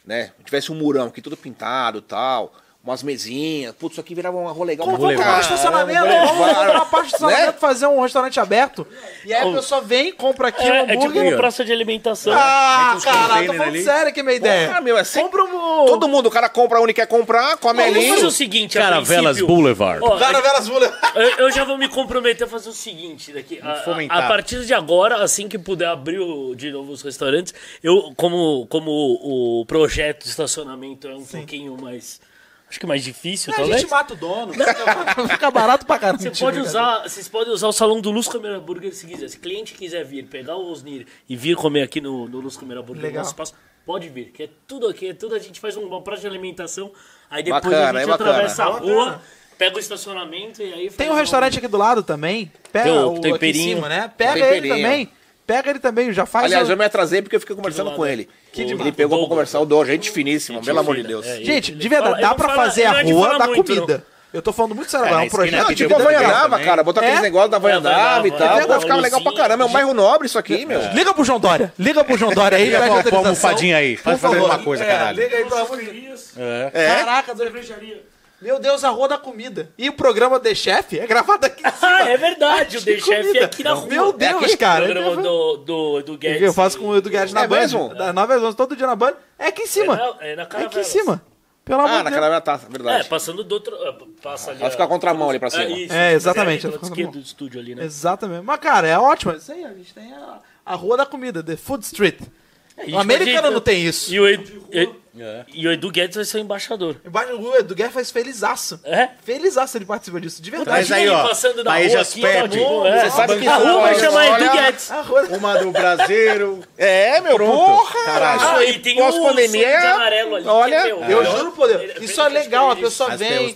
né? Tivesse um murão aqui todo pintado tal, umas mesinhas, putz, isso aqui virava uma rua legal. Como vamos levar. comprar um estacionamento? vamos levar. uma parte do estacionamento, Né? fazer um restaurante aberto. E aí a pessoa vem, compra aqui um É, é tipo hambúrguer. uma praça de alimentação. Ah, cara, tô falando ali. sério que é minha ideia. Porra, meu, é sempre- Compra um... Todo mundo, o cara compra onde quer comprar, come Vamos fazer ali. o seguinte, a Caravelas Boulevard. Ó, Caravelas Mulher. eu, eu já vou me comprometer a fazer o seguinte daqui. A, fomentar. a, partir de agora, assim que puder abrir o- de novo os restaurantes, eu, como, como o, o projeto de estacionamento é um pouquinho mais. Acho que mais difícil, A talvez. gente mata o dono. Fica barato pra caramba. Você pode usar, vocês podem usar o salão do Luz Câmera Burger se quiser. Se o cliente quiser vir, pegar o Osnir e vir comer aqui no, no Luz Câmera Burger, Legal. no nosso espaço, pode vir. Que é tudo aqui, é tudo a gente faz uma praça de alimentação, aí depois Bacana, a é gente bacana. atravessa a rua, pega o estacionamento e aí Tem um restaurante aqui do lado também. Pega Tem o o, aqui em temperinho. cima, né? Pega Temperinho. ele também. Pega ele também, já faz. Aliás, eu me atrasei porque eu fiquei conversando com é? ele. Que ele demais. pegou pra conversar, o Dor, gente finíssima, pelo amor de Deus. É, Gente, ele de verdade, fala- dá ele pra não fala- fazer ele a não é rua da muito, comida. Eu tô falando muito sério É, É um projeto tem Tipo o a. Vanhandava, cara. Botar É? aqueles negócios da Vanhandava e É tal. verdade. Pô, ficava legal pra caramba. É um bairro nobre isso aqui, meu. Liga pro João Dória. Liga pro João Dória aí. Liga pede pra- pra autorização. almofadinha aí. Faz fazer alguma coisa, É, caralho. Liga aí, pelo amor de Deus. É. É? Caraca, dois Meu Deus, a rua da comida. E o programa The Chef é gravado aqui em (laughs) cima. Ah, é verdade, o (laughs) The Chef é aqui na rua. Meu Deus, É aqui? cara. O programa do, do, do Guedes. Eu faço com o Edu Guedes na É Band. mesmo? Das 9 às 11, todo dia na Band. É aqui em cima. É na- é na É aqui em cima. Pelo amor Ah, de na Deus. caravela tá, É, verdade. passando do outro. é, Passa ali. Ela fica a contramão ali pra cima. isso, É, exatamente, É, ela do estúdio ali, né? Exatamente. Mas, cara, é ótimo. Isso aí, a gente tem a, a Rua da Comida, The Food Street. É, a gente O americano pode- não tem isso. E o, Edu, e, É. e o Edu Guedes vai ser o embaixador. O Edu Guerra faz felizaço. É? Felizaço ele participa disso, de verdade. Mas aí, ó, passando na rua aqui, ó, tipo, é. Você sabe que a rua vai chamar Edu olha- Guedes. A rua... Uma do Braseiro. É, meu, Pronto. porra! Caralho. Ah, e tem sonho de amarelo ali. olha, que é meu. Eu É. juro por Deus. Ele- Isso é legal, a pessoa As vem.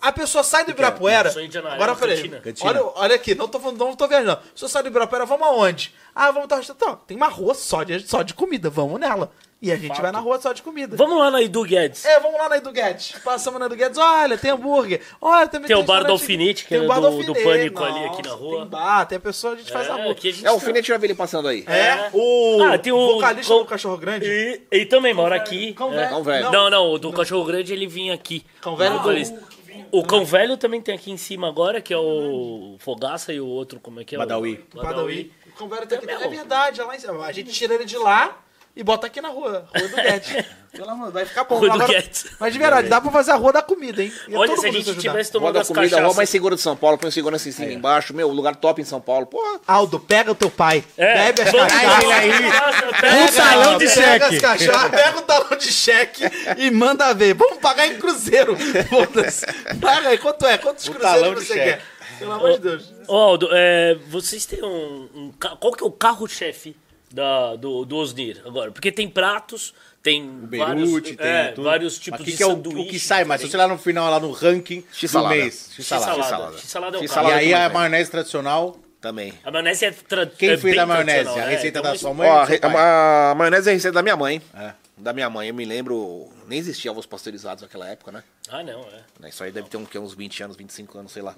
A pessoa sai do Ibirapuera. Agora peraí. Olha, olha aqui, não tô, falando, não tô viajando. A pessoa sai do Ibirapuera, vamos aonde? Ah, vamos estar restaurante. Tem uma rua só de, só de comida, vamos nela. E a gente vai na rua só de comida. Vamos lá na Edu Guedes. É, vamos lá na Edu Guedes. Passamos na Edu Guedes, olha, tem hambúrguer. Olha, também Tem o bar do Alfinete, que tem é do- Alfinete. do Pânico ali, aqui na Nossa, rua. Tem bar, tem a pessoa, a gente faz a É, rua. aqui a gente É, o tá- Finete já vi ele passando aí. É, o Ah, tem o- vocalista o- do Cachorro Grande. E ele também mora aqui. Cão É. velho. Cão velho. Não, não, o do Cachorro Grande ele vinha aqui. Cão velho O do-. O Cão Velho também tem aqui em cima agora, que é o Fogaça e o outro, como é que é? Badawi. O Padawi. O Cão velho tá aqui. É É verdade, é. A gente tira ele de lá e bota aqui na rua. Rua do Guedes. (laughs) Pelo amor, vai ficar bom. Rua do Agora- Guedes. Mas de verdade, dá pra fazer a rua da comida, hein? Ia Olha, todo se a gente tivesse da as comida, a rua mais segura de São Paulo, põe segurança em cima e embaixo. Meu, lugar top em São Paulo. Porra, Aldo, pega o teu pai. É. Bebe as cachaças. Nossa, Pega, Um talão de pega cheque. as cachaças, pega o talão de cheque e manda ver. Vamos pagar em cruzeiro. Foda-se. Paga aí, quanto é? Quantos cruzeiros você quer? Pelo amor de Deus. Ô, Aldo, é, vocês têm um, um Qual que é o carro-chefe da- do, do Osnir agora? Porque tem pratos, tem vários, Beirute, tem é, tudo. vários tipos Mas que de que é o, o que sai, mas se você lá no final, lá no ranking do X-salada. mês. X-salada. X-salada. X-salada. X-salada é o X-salada E aí mais a maionese tradicional. também. A maionese é, tra... Quem é fez a maionese? tradicional, A né? receita Então, da sua mãe? Ó, ou a, do a maionese é a receita da minha mãe. É. Da minha mãe, eu me lembro. Nem existia ovos pasteurizados naquela época, né? Ah, não, é. Isso aí deve ter um, que, uns 20 anos, 25 anos, sei lá.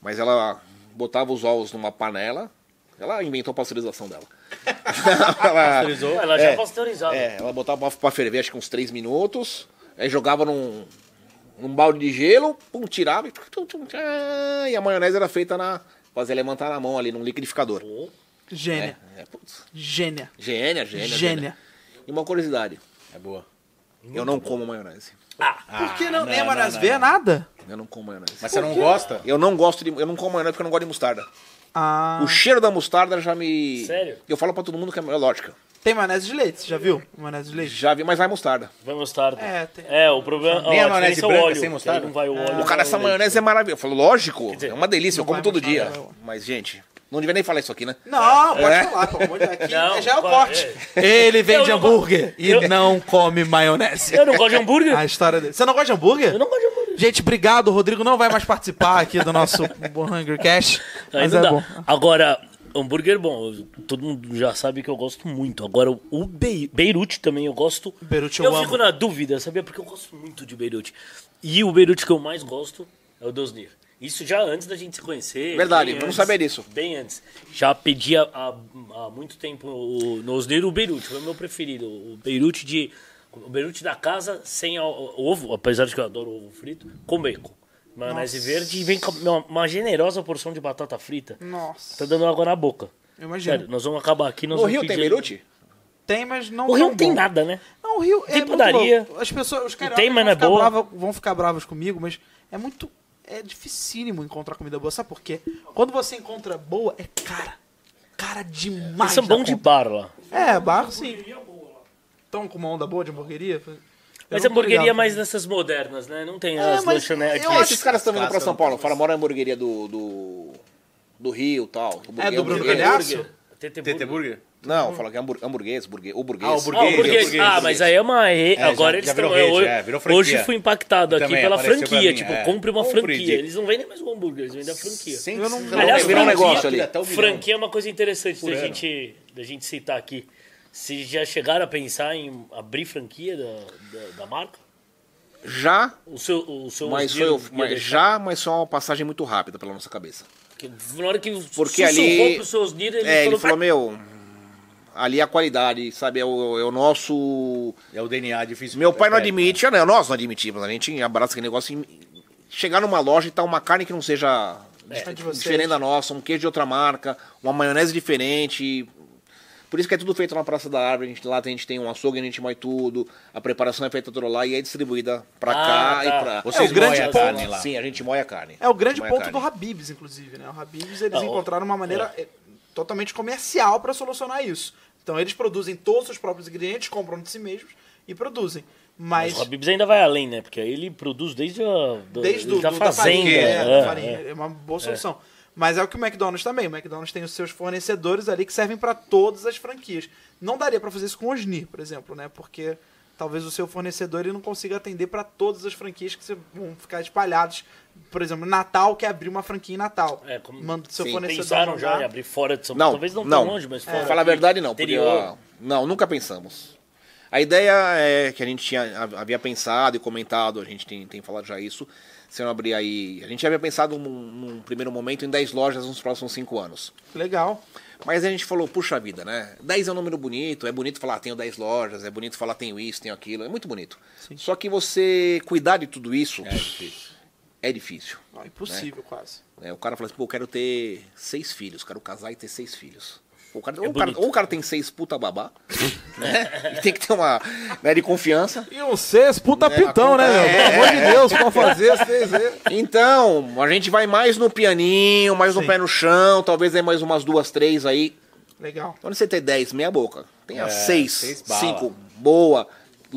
Mas ela botava os ovos numa panela, Ela inventou a pasteurização dela. Ela, Pasteurizou. Ela já é É, pasteurizada. é, ela botava pra ferver acho que uns 3 minutos, aí jogava num, num balde de gelo, pum, tirava e, e a maionese era feita na. Fazia levantar na mão ali num liquidificador. Gênia. É, putz, Gênia. gênia, gênia, Gênia. E uma curiosidade, É boa. eu não como maionese. Ah, Por que não? não, Nem a maionese não, vê não. nada? Eu não como maionese. Mas você não gosta? Eu não gosto de. Eu não como maionese porque eu não gosto de mostarda. Ah. O cheiro da mostarda já me. Sério? Eu falo pra todo mundo que é lógica. Tem maionese de leite, você já viu? Maionese de leite? Já vi, mas vai mostarda. vai mostarda. É, tem- É, o problema. Nem ó, a maionese diferença é o branca óleo, sem mostarda? Não vai o óleo. O cara, essa maionese é maravilhosa. Eu falo, lógico, dizer, é uma delícia, eu como todo dia. Mas, gente, não devia nem falar isso aqui, né? Não, pode É? falar, pelo amor de Deus. Aqui Não, já é o corte. Ele vende Eu não- hambúrguer e eu- não come maionese. Eu não gosto de hambúrguer. A história dele. Você não gosta de hambúrguer? Eu não gosto de hambúrguer. Gente, obrigado. O Rodrigo não vai mais participar aqui do nosso Hungry Cash. Mas é dá. bom. Agora, hambúrguer bom. Todo mundo já sabe que eu gosto muito. Agora, o Be Beirute também eu gosto. Beirute eu eu fico amo. na dúvida, sabia? Porque eu gosto muito de Beirute. E o Beirute que eu mais gosto é o Dosnir. Isso já antes da gente se conhecer. Verdade, não antes, sabia disso. Bem antes. Já pedi há, há- há muito tempo o, no Osnir o Beirute. Foi o meu preferido. O Beirute de... O Beirute da casa sem o- o- ovo, apesar de que eu adoro ovo frito, com bacon. Maionese verde e vem com uma, uma generosa porção de batata frita. Nossa. Tá dando água na boca. Eu imagino. Sério, nós vamos acabar aqui. Nós vamos Rio tem Beirute? Tem, mas não O Rio não tem bom. nada, né? Não, o Rio é Tem muito padaria. As pessoas, os cariocas Tem, mas vão, não é ficar boa. brava- vão ficar bravos comigo, mas é muito... É dificílimo encontrar comida boa. Sabe por quê? Quando você encontra boa, é cara. Cara demais. Eles são da bons de bar lá. É, bar sim. Estão com uma onda boa de hamburgueria? Eu Mas a hamburgueria é mais dessas modernas, né? Não tem É, as lanchonetes. eu acho esses caras estão vindo pra São Paulo. Fala, mora a hamburgueria do, do, do Rio e tal. É, do Bruno. Galhaço? TT Burger. Não, fala que é hambur- hamburguês, burguês, o burguês. Ah, o Ah, o Burguês, burguês. burguês, Ah, burguês. mas aí é uma. re- Agora já- eles já estão. rede, hoje, é, virou franquia. hoje fui impactado aqui Também pela franquia. mim, tipo, é. compre uma Compre, franquia. Dick. Eles não vendem mais o hambúrguer, eles vendem a franquia. Virou- Aliás, virou um franquia- negócio ali. Franquia é uma coisa interessante da gente, da gente citar aqui. Se já chegaram a pensar em abrir franquia da, da, da marca? Já, O seu, o seu mas foi, mas já, mas foi uma passagem muito rápida pela nossa cabeça. Que Na hora que Porque ali- pro seu Osnir, ele É, ele falou... falou, meu, ali é a qualidade, sabe? É o, é o nosso. É o DNA difícil. Meu pai não É, admite, não, nós não admitimos, a gente abraça aquele negócio. e Chegar numa loja e tá uma carne que não seja É diferente da nossa, um queijo de outra marca, uma maionese diferente. Por isso que é tudo feito na Praça da Árvore. A gente, lá a gente tem um açougue, a gente moe tudo. A preparação é feita toda lá e é distribuída pra Ah, cá tá. e pra. Vocês É, o grande moem a ponto- carne lá. Sim, a gente moe a carne. É o grande ponto do Habibs, inclusive, né? O Habibs, eles Ah, encontraram uma maneira é, totalmente comercial para solucionar isso. Então, eles produzem todos os seus próprios ingredientes, compram de si mesmos e produzem. Mas, Mas o Habibs ainda vai além, né? Porque aí ele produz desde a do- desde do, da do- fazenda. farinha, é, é, da farinha, é. é uma boa solução. Mas é o que o McDonald's também. O McDonald's tem os seus fornecedores ali que servem para todas as franquias. Não daria para fazer isso com o Osni, por exemplo, né? Porque talvez o seu fornecedor ele não consiga atender para todas as franquias que você- vão ficar espalhadas. Por exemplo, Natal quer abrir uma franquia em Natal. É, como- Manda o seu Sim. fornecedor Pensaram já mandar. em abrir fora de São Não, Paulo. Talvez não, não. tão longe, mas Pra fora. falar a verdade, não. Porque, não, nunca pensamos. A ideia é que a gente tinha, havia pensado e comentado, a gente tem, tem falado já isso, se não abrir aí. A gente havia pensado num, num primeiro momento em 10 lojas nos próximos 5 anos. Legal. Mas a gente falou, puxa vida, né? 10 é um número bonito, é bonito falar tenho 10 lojas, é bonito falar tenho isso, tenho aquilo, é muito bonito. Só que você cuidar de tudo isso É difícil. é difícil. Não, impossível, quase. né? O cara fala assim, pô, eu quero ter seis filhos, quero casar e ter seis filhos. O cara, É ou, o cara, ou o cara tem seis puta babá, (laughs) né? E tem que ter uma né, de confiança. E um seis puta pitão, né, meu? Pelo amor de Deus, pra fazer seis vezes. Então, a gente vai mais no pianinho, mais no Sim. pé no chão, talvez aí mais umas duas, três aí. Legal. Quando você tem 10, meia boca. Tenha É, 6, seis bala. 5, boa,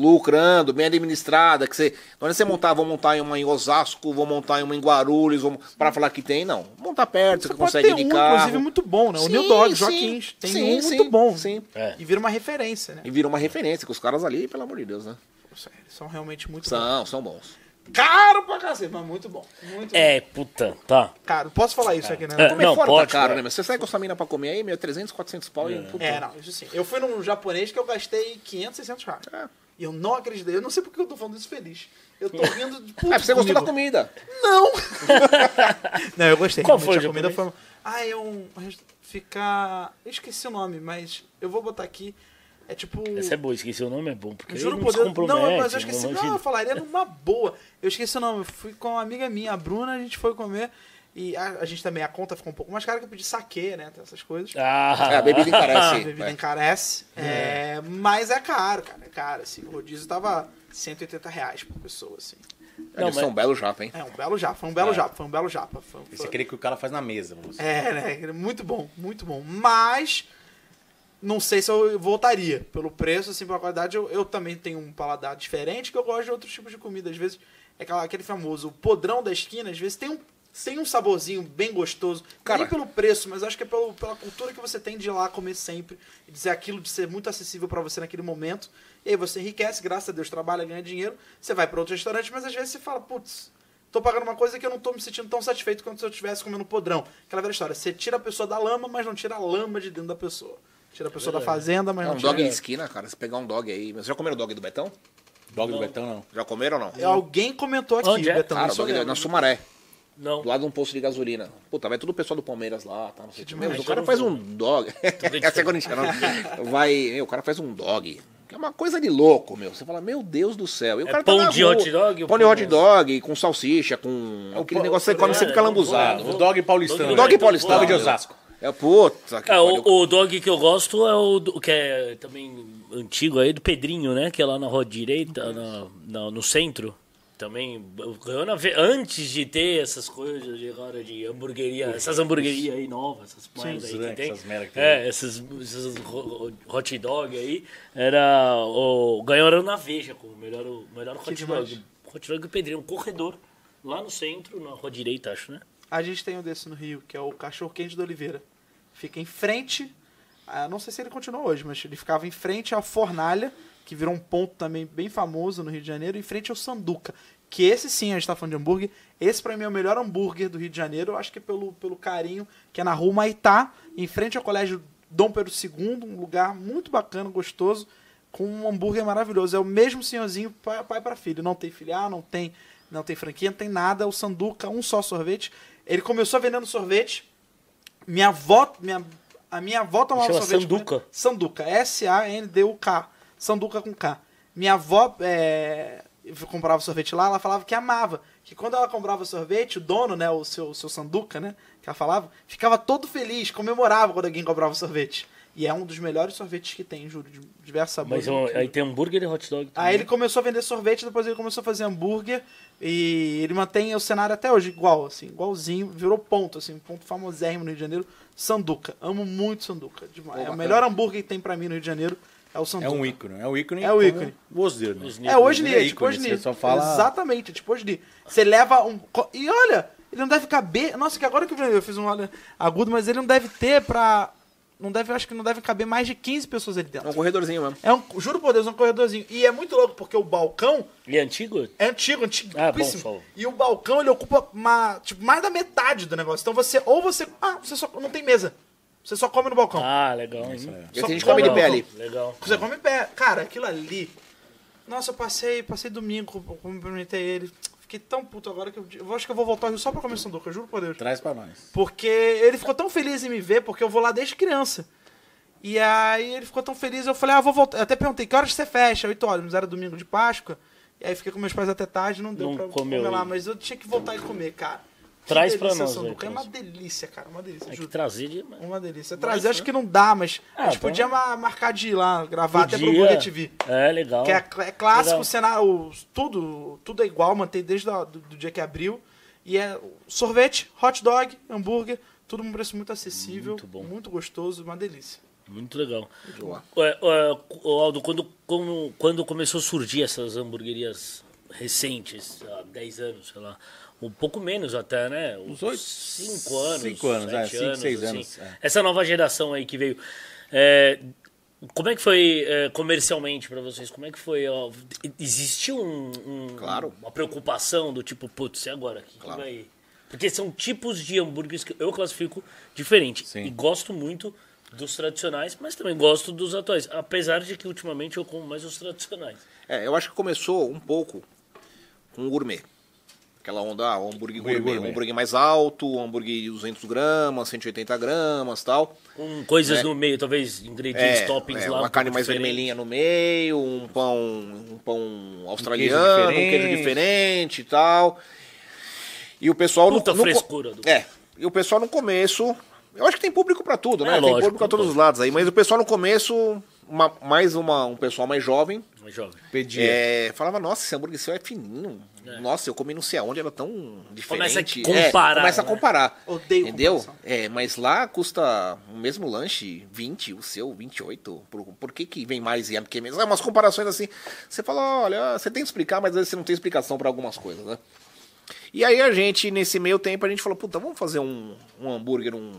lucrando, bem administrada. Que você, quando você montar, vou montar em uma em Osasco, vou montar em uma em Guarulhos, vou, para falar que tem, não. Montar perto, você, Você pode consegue ter de um, carro. inclusive, muito bom, né? O New Dog, Joaquim, tem sim, um sim, muito bom. Sim. É. E vira uma referência, né? E vira uma referência, que os caras ali, pelo amor de Deus, né? Eles são realmente muito bons. São, são bons. Caro pra cacete, mas muito bom. Muito bom. É, puta, tá. Caro. Posso falar isso aqui, né? É. Comer Não, fora pode, tá caro, é. né? Mas você sai com essa mina pra comer aí, meu, 300, 400 pau e... puta. É, não, isso sim. Eu fui num japonês que eu gastei 500, 600 reais. É. E eu não acreditei. Eu não sei porque eu tô falando isso feliz. Eu tô rindo de puto É, porque você gostou da comida. Não! (laughs) não, eu gostei. Qual foi a comida foi... Ah, é um. Fica. Eu esqueci o nome, mas eu vou botar aqui. É tipo. Essa é boa, esqueci o nome, é bom. Porque Juro por se Deus. Não, mas eu esqueci. não Não, eu falaria numa boa. Eu esqueci o nome. Eu fui com uma amiga minha, a Bruna, a gente foi comer. E a, a gente também, a conta ficou um pouco mais cara que eu pedi saque, né? tem Essas coisas. Ah, É, a bebida (laughs) A encarece. bebida é. encarece. é, mas é caro, cara. É caro, assim. O rodízio tava 180 reais por pessoa, assim. É, Eles mas- são um belo japa, hein? É um belo japa, foi um belo japa, foi um belo japa. Foi, Esse é foi- aquele que o cara faz na mesa você. É, né? Muito bom, muito bom. Mas não sei se eu voltaria. Pelo preço, assim, pela qualidade, eu, eu também tenho um paladar diferente, que eu gosto de outros tipos de comida. Às vezes, é aquela- aquele famoso podrão da esquina, às vezes tem um, tem um saborzinho bem gostoso. Cara. Nem pelo preço, mas acho que é pelo, pela cultura que você tem de ir lá comer sempre. E dizer aquilo de ser muito acessível pra você naquele momento. E aí você enriquece, graças a Deus, trabalha, ganha dinheiro. Você vai pra outro restaurante, mas às vezes você fala, putz, tô pagando uma coisa que eu não tô me sentindo tão satisfeito quanto se eu estivesse comendo podrão. Aquela velha história, você tira a pessoa da lama, mas não tira a lama de dentro da pessoa. Tira a pessoa da fazenda, mas É não um tira... dog em esquina, cara. Se pegar um dog aí. Mas já comeram dog do Betão? Dog do Betão, não. Já comeram ou não? É, Alguém comentou aqui, Onde é? Betão, Cara, eu dog lembro. na Sumaré. Não. Do lado de um posto de gasolina. Puta, vai tudo o pessoal do Palmeiras lá, tá? Não sei o que. demais. Meu, o cara faz um dog. (laughs) Essa é corintiana. Vai, meu, o cara faz um dog. Que é uma coisa de louco, meu. Você fala, meu Deus do céu. E o É cara pão tá de rua. hot dog Pão de hut dog, com salsicha, com aquele pão- negócio que você come, você fica é, lambuzado. vou- O dog paulistano. Dog Dog Então, paulistano. Dog de. Osasco. É puta que É, o, o dog que eu gosto é o que é também antigo aí, do Pedrinho, né? Que é lá na rua direita, na, na- no centro. Também ganhou na antes de ter essas coisas de agora de hamburgueria, essas hamburguerias aí novas, essas merda aí que ranks, tem. essas merda que tem. É, esses, esses ho- hot dog aí. Era o ganharam na Veja com o melhor o melhor hot demais. dog. Hot dog do Pedrinho, um corredor lá no centro, na rua direita, acho, né? A gente tem um desse no Rio, que é o Cachorro Quente do Oliveira. Fica em frente, ah, não sei se ele continua hoje, mas ele ficava em frente à Fornalha, que virou um ponto também bem famoso no Rio de Janeiro, em frente ao Sanduca. Que esse sim, a gente tá falando de hambúrguer. Esse pra mim é o melhor hambúrguer do Rio de Janeiro. Eu acho que é pelo, pelo carinho, que é na rua Maitá, em frente ao Colégio Dom Pedro II, um lugar muito bacana, gostoso, com um hambúrguer maravilhoso. É o mesmo senhorzinho pai, pai para filho. Não tem filial, não tem, não tem franquia, não tem nada. O Sanduca, um só sorvete. Ele começou vendendo sorvete. Minha avó, minha, a minha avó tomava Chama sorvete. Sanduca. Sanduca, S-A-N-D-U-K. Sanduca com K. Minha avó é, comprava sorvete lá, ela falava que amava. Que quando ela comprava sorvete, o dono, né, o seu, seu Sanduca, né, que ela falava, ficava todo feliz, comemorava quando alguém comprava sorvete. E é um dos melhores sorvetes que tem, juro, de diversos sabores. Mas incrível. aí tem hambúrguer e hot dog. Aí também. ele começou a vender sorvete, depois ele começou a fazer hambúrguer e ele mantém o cenário até hoje igual, assim, igualzinho, virou ponto, assim, ponto famosérrimo no Rio de Janeiro, Sanduca. Amo muito Sanduca, demais. Pô, é o melhor hambúrguer que tem pra mim no Rio de Janeiro, é o É Sanduca. um ícone. É um ícone. É o ícone. O Osdir, né? É hoje Ele é tipo hoje você só fala- Exatamente, tipo hoje. Você leva um. E olha, ele não deve caber. Nossa, que agora que eu fiz um olha agudo, mas ele não deve ter pra. Não deve, eu acho que não deve caber mais de 15 pessoas ali É dentro. um corredorzinho mesmo. É um, juro por Deus, é um corredorzinho. E é muito louco, porque o balcão E é antigo? é antigo, antigo. Ah, bom, só. E o balcão, ele ocupa uma, tipo, mais da metade do negócio. Então você, ou você, ah, você só, não tem mesa. Você só come no balcão. Ah, legal. hein? E Só a gente come de pé ali. Legal. Você come em pé. Cara, aquilo ali. Nossa, eu passei, passei domingo, cumprimentei ele. Fiquei tão puto agora que eu, eu acho que eu vou voltar só pra comer sanduca, juro por Deus. Traz pra nós. Porque ele ficou tão feliz em me ver, porque eu vou lá desde criança. E aí ele ficou tão feliz, eu falei, ah, vou voltar. Eu até perguntei, que horas você fecha? 8 horas, mas era domingo de Páscoa. E aí fiquei com meus pais até tarde, não deu Não pra comeu comer lá, mas eu tinha que voltar e comer, cara. Traz delícia, nós, sanduca. É uma delícia, cara, uma delícia, Tem que trazer de... Uma delícia. Trazer, acho que não dá, mas Ah, a gente então- podia ma- marcar de ir lá, gravar até pro Podia. Burger TV. É, legal. Que é, é clássico, Legal. o cenário, tudo, tudo é igual, mantém desde o do, do dia que abriu. E é sorvete, hot dog, hambúrguer, tudo num preço muito acessível, Muito bom. muito gostoso, uma delícia. Muito legal. É, é, Aldo, quando, como- quando começou a surgir essas hamburguerias recentes, há 10 anos, sei lá, um pouco menos até, né? Uns oito- 5 anos. cinco anos, é, cinco, seis anos, assim. é. Essa nova geração aí que veio. é, como é que foi é, comercialmente pra vocês? Como é que foi? ó, existiu um, um- Claro. uma preocupação do tipo, putz, e agora? Que Claro. vai... Porque são tipos de hambúrgueres que eu classifico diferente. Sim. E gosto muito dos tradicionais, mas também gosto dos atuais. Apesar de que ultimamente eu como mais os tradicionais. É, eu acho que começou um pouco com o gourmet. Aquela onda, ah, o hambúrguer Hambúrguer gourmet, um gourmet. hambúrguer mais alto, um hambúrguer de 200 gramas, 180 gramas tal. Com coisas É. no meio, talvez ingredientes, É, toppings é, lá. um uma carne pouco mais diferentes. vermelhinha no meio, um pão, um pão australiano, um queijo diferente. diferente e tal. E o pessoal Puta no, no, frescura do- É. E o pessoal no começo, eu acho que tem público pra tudo, né? É, tem lógico, público a todos os lados aí, mas o pessoal no começo, uma- mais uma, um pessoal mais jovem, Mais jovem. Pedia. é, falava, nossa, esse hambúrguer seu é fininho. Nossa, eu comi não sei aonde, era tão diferente. Começa a É, comparar, começa a né? comparar. Odeio Entendeu? comparação. É, mas lá custa o mesmo lanche 20, o seu 28. Por, por que que vem mais e é que menos? É umas comparações assim. Você fala, olha, você tem que explicar, mas às vezes você não tem explicação pra algumas coisas, né? E aí a gente, nesse meio tempo, a gente falou, puta, vamos fazer um, um hambúrguer, um...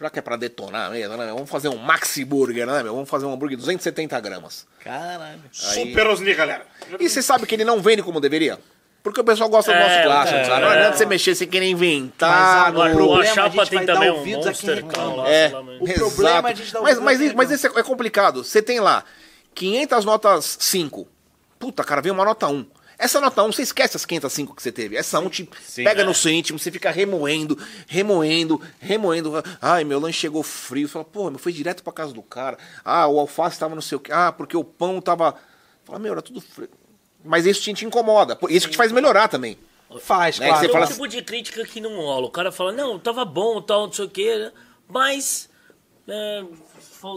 Já que é pra detonar mesmo, né? Vamos fazer um maxi burger, né, meu? Vamos fazer um hambúrguer de 270 gramas. Caralho. Aí- Super Osni, galera. E você sabe que ele não vende como deveria? Porque o pessoal gosta do É, nosso clássico, é, sabe? Não é. adianta você mexer sem querer inventar. Mas Agora, o o problema, a Chapa gente tem vai dar também um ouvidos a quem Monster reclama. Lá, É, sei lá, mas- O problema é a gente dar mas, ouvidos mas, a quem mas reclama. esse é complicado. Você tem lá 500 notas 5. Puta, cara, vem uma nota 1. Essa nota 1, você esquece as 505 que você teve. Essa 1 te Sim, pega é. no seu íntimo, você fica remoendo, remoendo, remoendo. Ai, meu lanche chegou frio. Você fala, pô, meu, foi direto pra casa do cara. Ah, o alface tava não sei o quê. Ah, porque o pão tava. Fala, meu, era tudo frio. Mas isso te, te incomoda. Isso que te faz melhorar também. Faz, Né, claro. É você um fala tipo de crítica que não rola. O cara fala, não, tava bom, tal, não sei o quê, mas. É,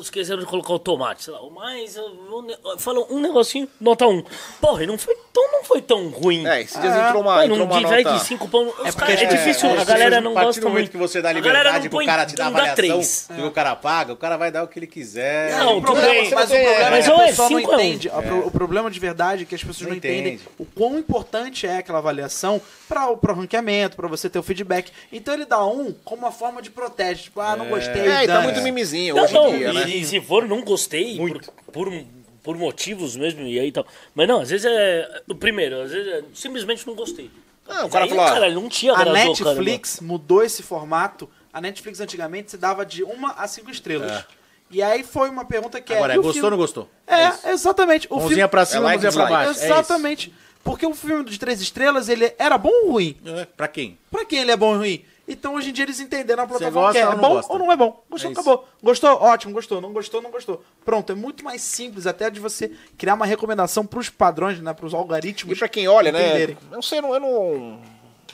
esqueceram de colocar o tomate, sei lá. Mas. Um, ne- fala um negocinho, nota um. Porra, e não foi tão, não foi tão ruim. É, esses dias entrou uma, entrou um uma nota... de cinco pão. É, porque é, é- difícil, é- a galera não a partir gosta do momento muito. que você dá liberdade pro cara te dar avaliação que o cara paga, o cara vai dar o que ele quiser. Não, tudo problema- bem. mas o problema é Mas que a é pessoa não entende. O pro- O problema de verdade é que as pessoas não, Não entendem entende. o quão importante é aquela avaliação para o pro ranqueamento, para você ter o feedback. Então ele dá um como uma forma de protesto. Tipo, ah, não gostei. É, e tá muito mimizinho hoje em dia, e, né? e se for, não gostei por, por, por motivos mesmo, e aí tal. Mas não, às vezes é. O primeiro, às vezes é, simplesmente não gostei. Ah, o cara Aí, falou, cara, não tinha A agradou, cara, Netflix mudou esse formato. A Netflix antigamente se dava de uma a cinco estrelas. E aí foi uma pergunta que Agora, é. é o gostou ou não gostou? É, exatamente. O Mãozinha filme... pra cima, É like mãozinha pra baixo. É Exatamente. Porque o filme de três estrelas, ele era bom ou ruim? É, pra quem? Pra quem ele é bom ou ruim? Então hoje em dia eles entenderam a plataforma que é, é bom gosta? ou não é bom. Gostou, É acabou. Gostou? Ótimo, gostou. Não gostou, não gostou. Pronto, é muito mais simples até de você criar uma recomendação pros padrões, né, pros algoritmos. E pra quem olha, né? entenderem. Eu não sei, eu não, eu não.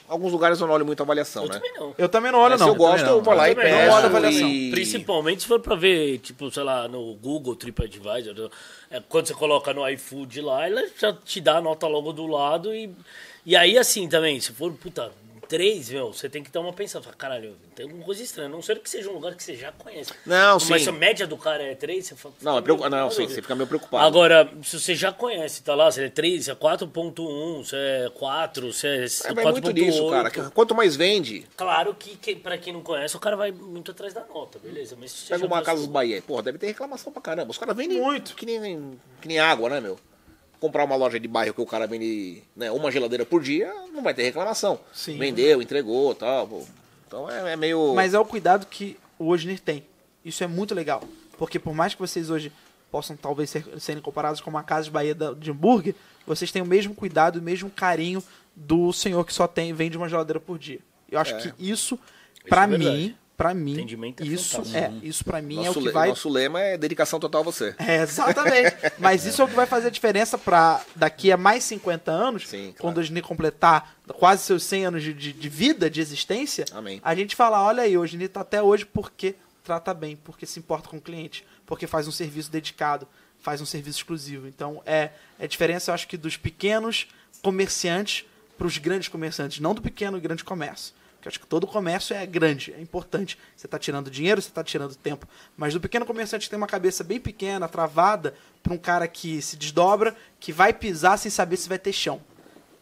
Alguns lugares eu não olho muito a avaliação, Eu né? também não. Eu também não olho, Mas não. se eu gosto, também não. eu vou lá Eu e também não peço. olho a avaliação. e- Principalmente se for pra ver, tipo, sei lá, no Google TripAdvisor. é, quando você coloca no iFood lá, ela já te dá a nota logo do lado. E, e aí, assim, também, se for, puta, três, meu, você tem que dar uma pensada. Fala, caralho, tem alguma coisa estranha. A não ser que seja um lugar que você já conhece. Não, Mas sim. se a média do cara é três, você fala. Não, é preocup... não, sim, você fica meio preocupado. Agora, se você já conhece, tá lá, se é 3, se é 4.1, se é 4, se é É, vai muito disso, 4.8. cara. Quanto mais vende, Claro que, que pra quem não conhece, o cara vai muito atrás da nota, beleza? Mas se você pega já uma Casa dos Bahia. Porra, deve ter reclamação pra caramba. Os caras vendem Muito. Que nem, que nem água, né, meu? Comprar uma loja de bairro que o cara vende né, uma geladeira por dia, não vai ter reclamação. Sim. Vendeu, entregou tal. pô. Então é, é meio. Mas é o cuidado que o Osnir tem. Isso é muito legal. Porque por mais que vocês hoje possam talvez ser, serem comparados com uma casa de Bahia de hambúrguer, vocês têm o mesmo cuidado, o mesmo carinho do senhor que só tem vende uma geladeira por dia. Eu acho que isso, pra é mim, para mim, Entendimento é isso fantástico. é, isso para mim é o nosso, que vai nosso lema é dedicação total a você. (laughs) é, exatamente. Mas isso é o que vai fazer a diferença para daqui a mais 50 anos, Sim, claro. quando a gente completar quase seus 100 anos de, de, de vida, de existência, Amém. a gente fala, olha aí, hoje tá até hoje porque trata bem, porque se importa com o cliente, porque faz um serviço dedicado, faz um serviço exclusivo. Então, é, é a diferença, eu acho que dos pequenos comerciantes para os grandes comerciantes, não do pequeno e grande comércio. Porque eu acho que todo comércio é grande, é importante. Você está tirando dinheiro, você está tirando tempo. Mas do pequeno comerciante que tem uma cabeça bem pequena, travada, para um cara que se desdobra, que vai pisar sem saber se vai ter chão.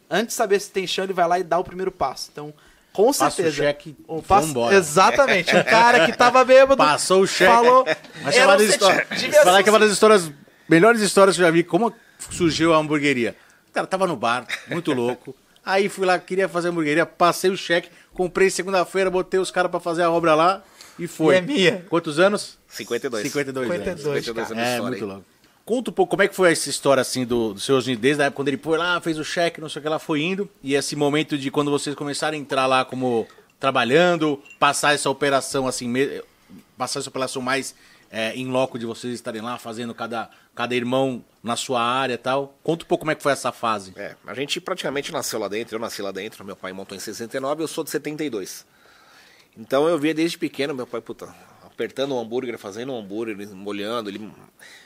Antes de saber se tem chão, ele vai lá e dá o primeiro passo. Então, com Passa o certeza. cheque o passo-. Exatamente. O cara que tava bêbado. Passou o cheque. Falou. Mas "Eu falar não das histórias. Falar que é uma das histórias, melhores histórias que eu já vi. Como surgiu a hamburgueria? Cara, tava no bar, muito louco. Aí fui lá, queria fazer hamburgueria, passei o cheque, comprei segunda-feira, botei os caras pra fazer a obra lá e foi. E é minha. Quantos anos? 52. 52 anos. 52, 52 cara. anos É, muito aí. louco. Conta um pouco como é que foi essa história assim do, do seu Osni, desde a época quando ele foi lá, fez o cheque, não sei o que lá, foi indo, e esse momento de quando vocês começaram a entrar lá como trabalhando, passar essa operação assim, passar essa operação mais é, em loco de vocês estarem lá fazendo cada, cada irmão na sua área e tal. Conta um pouco como é que foi essa fase. É, a gente praticamente nasceu lá dentro, eu nasci lá dentro, meu pai montou em 69, eu sou de 72. Então eu via desde pequeno meu pai, puta, apertando o hambúrguer, fazendo o hambúrguer, ele molhando, ele...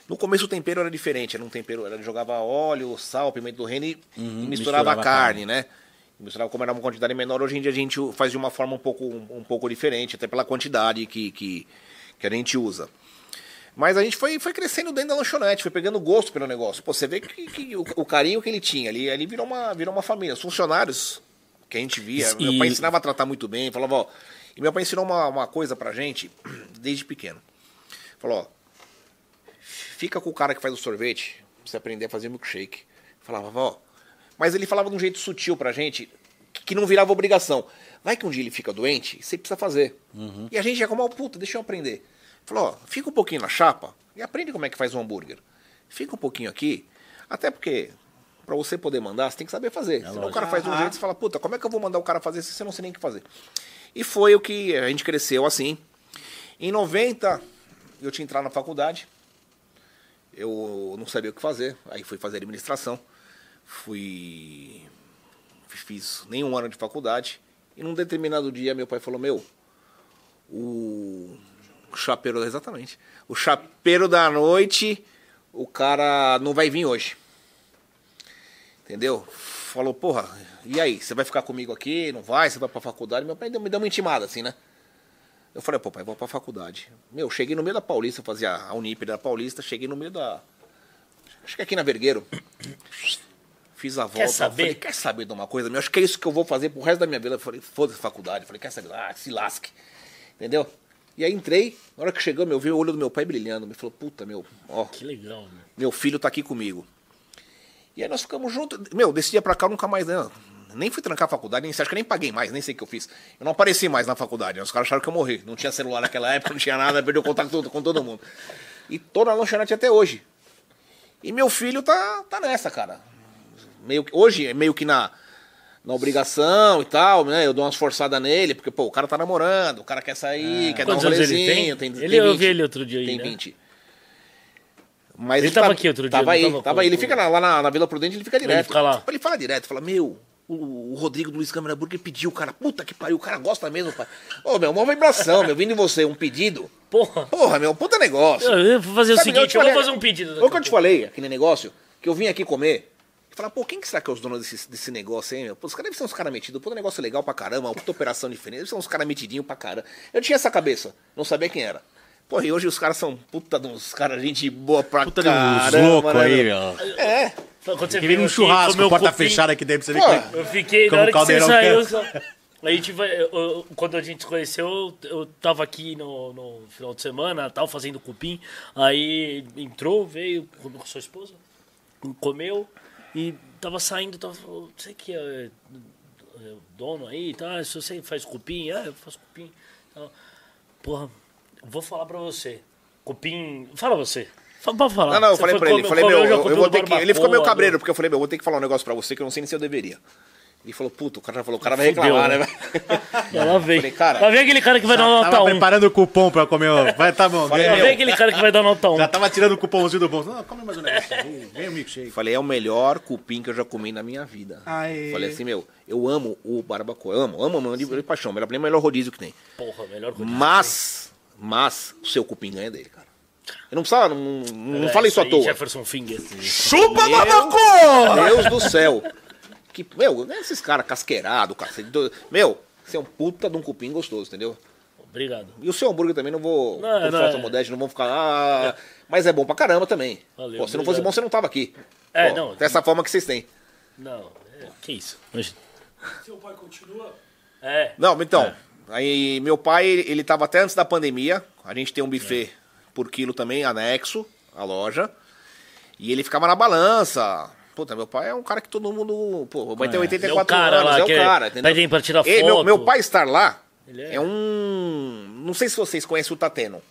No começo o tempero era diferente, era um tempero, ele jogava óleo, sal, pimenta do reino e, e misturava, misturava a carne, né? Misturava como era uma quantidade menor, hoje em dia a gente faz de uma forma um pouco, um, pouco diferente, até pela quantidade que, que, que a gente usa. Mas a gente foi, foi crescendo dentro da lanchonete, foi pegando gosto pelo negócio. Pô, você vê que, que o, o carinho que ele tinha ali, ali virou uma, virou uma família. Os funcionários que a gente via, E- meu pai ensinava a tratar muito bem, falava, ó. E meu pai ensinou uma, uma coisa pra gente (clears throat) desde pequeno. Falou, ó, fica com o cara que faz o sorvete, pra você aprender a fazer milkshake. Falava, ó. Mas ele falava de um jeito sutil pra gente, que não virava obrigação. Vai que um dia ele fica doente, você precisa fazer. E a gente já como, ó, puta, deixa eu aprender. Falou, ó, fica um pouquinho na chapa e aprende como é que faz um hambúrguer. Fica um pouquinho aqui, até porque pra você poder mandar, você tem que saber fazer. Senão o cara faz um jeito e você fala, puta, como é que eu vou mandar o cara fazer se você não sei nem o que fazer? E foi o que a gente cresceu assim. Em 90, eu tinha entrado na faculdade. Eu não sabia o que fazer. Aí fui fazer administração. Fui. Fiz nem um ano de faculdade. E num determinado dia meu pai falou: Meu, o chapeiro, exatamente. O chapeiro da noite, o cara não vai vir hoje. Entendeu? Falou, porra, e aí? Você vai ficar comigo aqui? Não vai? Você vai pra faculdade? Meu pai me deu uma intimada assim, né? Eu falei, pô, pai, vou pra faculdade. Meu, cheguei no meio da Paulista, eu fazia a Unip da Paulista, cheguei no meio da. Acho que aqui na Vergueiro. Fiz a volta. saber? Falei, quer saber de uma coisa? Meu, acho que é isso que eu vou fazer pro resto da minha vida. Eu falei, foda-se faculdade. Falei, quer saber? Ah, se lasque. Entendeu? E aí entrei, na hora que chegou, meu, vi o olho do meu pai brilhando. Me falou, puta, meu, ó, Que legal, meu. meu filho tá aqui comigo. E aí nós ficamos juntos. Meu, desse dia pra cá eu nunca mais. Né? Nem fui trancar a faculdade, nem, acho que nem paguei mais, nem sei o que eu fiz. Eu não apareci mais na faculdade. né? Os caras acharam que eu morri. Não tinha celular naquela época, não tinha nada, perdeu contato com todo, com todo mundo. E tô na lanchonete até hoje. E meu filho tá, tá nessa, cara. Meio que, hoje é meio que na, na obrigação e tal, né? Eu dou umas forçadas nele, porque, pô, o cara tá namorando, o cara quer sair, quer dar um anos ele rolezinho. tem? tem Ele- eu vi ele outro dia aí, Tem né? 20. Mas Ele tava aqui outro dia, Tava aí, tava tava aí. Ele fica na- lá na, na Vila Prudente, ele fica direto. fica lá. Ele fala direto, fala, meu, o, o Rodrigo do Luiz Câmara Burger pediu, cara, puta que pariu, o cara gosta mesmo, pai. Ô, meu, uma vibração, meu, vindo de você, um pedido. Porra. Porra, meu, puta negócio. Eu, eu vou fazer o Sabe, seguinte, te eu, falei- vou fazer um pedido. Olha o que eu te falei, aquele negócio, que eu vim aqui comer. E falar, pô, quem que será que é os donos desse, desse negócio aí, meu? Pô, os caras devem ser uns caras metidos. Pô, um negócio legal pra caramba, uma puta operação diferente. Deve ser uns caras metidinhos pra caramba. Eu tinha essa cabeça, não sabia quem era. Pô, e hoje os caras são puta de uns caras, gente boa pra Puta caramba. uns loucos né, aí, meu? meu. É. Quando você Que veio um churrasco, comeu porta fechada aqui dentro, você vê que... Eu fiquei, Como na hora que você saiu, a gente vai, eu- eu- quando a gente se conheceu, eu, eu tava aqui no, no final de semana, tal, fazendo cupim, aí entrou, veio com sua esposa, comeu e tava saindo, tava falando, você que é, é o dono aí, tá, se você faz cupim, ah, eu faço cupim, tal. porra, vou falar pra você, cupim, fala você. Fala- Pode falar. Não, não, eu Você falei pra ele, comer- falei, meu, eu, eu vou ter que. Ele ficou meio cabreiro, porque eu falei, meu, eu vou ter que falar um negócio pra você que eu não sei nem se eu deveria. Ele falou, puta, o cara já falou, o cara vai Fudeu, reclamar, né, né? velho? (laughs) Olha lá vem. Falei, cara, Lá vem aquele cara que vai dar nota Tava 1. preparando o cupom pra comer. ó. Vai, tá bom. Falei, ganha. Lá vem aquele cara que vai dar nota 1. Já tava tirando o cupomzinho do bolso. Não, come mais um negócio. Vem o milkshake. Falei, é o melhor cupim que eu já comi na minha vida. Aê. Falei assim, meu, eu amo o barbacoa, amo, amo, amo de, de paixão. Melhor, é melhor rodízio que tem. Porra, melhor coisa. Mas, mas, o seu cupim ganha dele, cara. Eu não precisava, não, não É, falei isso à toa. Jefferson Finger. Chupa, Meu barbacoa! Deus do céu. Que, meu, não é esses caras casqueirados, cacete. Meu, você é um puta de um cupim gostoso, entendeu? Obrigado. E o seu hambúrguer também, não vou. Não, por não, falta é. modéstia, não vão ficar. Ah, Mas é bom pra caramba também. Valeu, Pô, se não fosse bom, você não tava aqui. É, Pô, não. Dessa forma que vocês têm. Não, é, que isso. Imagina. Seu pai continua? É, Não, então. Aí meu pai, ele ele tava até antes da pandemia. A gente tem um buffet por quilo também, anexo à loja. E ele ficava na balança. Puta, meu pai é um cara que todo mundo. Pô, vai ter 84 Ele é o cara anos, lá, é o que cara, entendeu? pedem pra tirar Ele- meu, foto. meu pai estar lá Ele é- é... um. Não sei se vocês conhecem o Tateno.